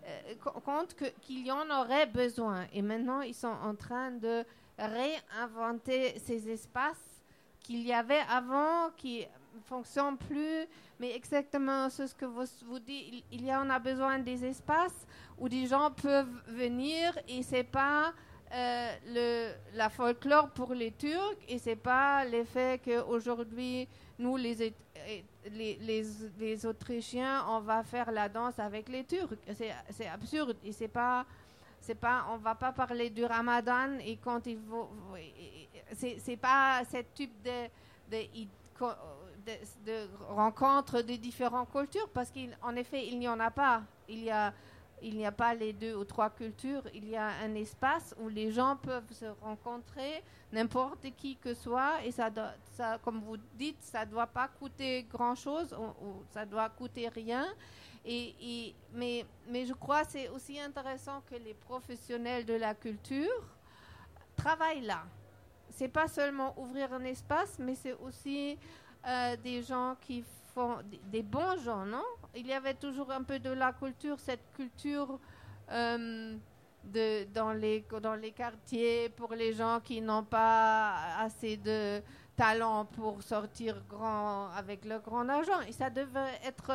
euh, compte qu'il y en aurait besoin. Et maintenant, ils sont en train de réinventer ces espaces qu'il y avait avant, qui ne fonctionnent plus. Mais exactement ce que vous, vous dites, il, y en a besoin des espaces où des gens peuvent venir et c'est pas euh, le, la folklore pour les Turcs et c'est pas l'effet qu'aujourd'hui, nous, les, les, Autrichiens, on va faire la danse avec les Turcs. C'est absurde. Et c'est pas, pas, on va pas parler du Ramadan et quand il faut, c'est pas ce type de, de, de rencontre de différentes cultures parce qu'en effet, il n'y en a pas. Il y a il n'y a pas les deux ou trois cultures, il y a un espace où les gens peuvent se rencontrer, n'importe qui que soit, et ça, comme vous dites, ça ne doit pas coûter grand-chose, ou, ça doit coûter rien. Et, mais, mais je crois que c'est aussi intéressant que les professionnels de la culture travaillent là. C'est pas seulement ouvrir un espace, mais c'est aussi euh, des gens qui font des bons gens, non? Il y avait toujours un peu de la culture, cette culture euh, de, dans, les, dans les quartiers pour les gens qui n'ont pas assez de talent pour sortir grand avec le grand argent. Et ça devait être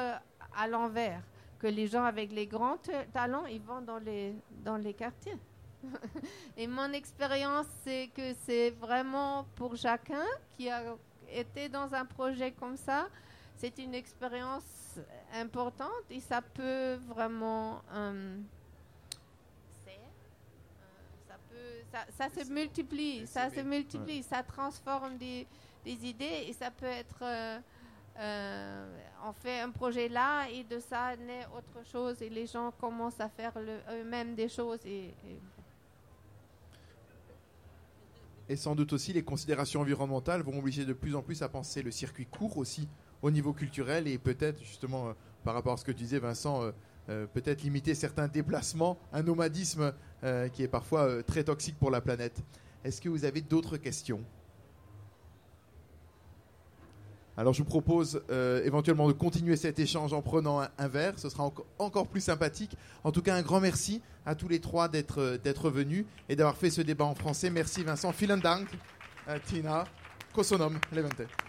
à l'envers, que les gens avec les grands talents, ils vont dans les, dans les quartiers. Et mon expérience, c'est que c'est vraiment pour chacun qui a été dans un projet comme ça, c'est une expérience importante et ça peut vraiment euh, ça, peut, ça, se multiplie, ça se multiplie, ça transforme des, des, idées et ça peut être euh, euh, on fait un projet là et de ça naît autre chose et les gens commencent à faire eux-mêmes des choses et, et sans doute aussi les considérations environnementales vont obliger de plus en plus à penser le circuit court aussi au niveau culturel et peut-être justement euh, par rapport à ce que tu disais Vincent, euh, euh, peut-être limiter certains déplacements, un nomadisme qui est parfois très toxique pour la planète. Est-ce que vous avez d'autres questions? Alors je vous propose éventuellement de continuer cet échange en prenant un, verre, ce sera encore plus sympathique. En tout cas, un grand merci à tous les trois d'être venus et d'avoir fait ce débat en français. Merci Vincent. Vielen Dank, Tina. Kosonom, Levente.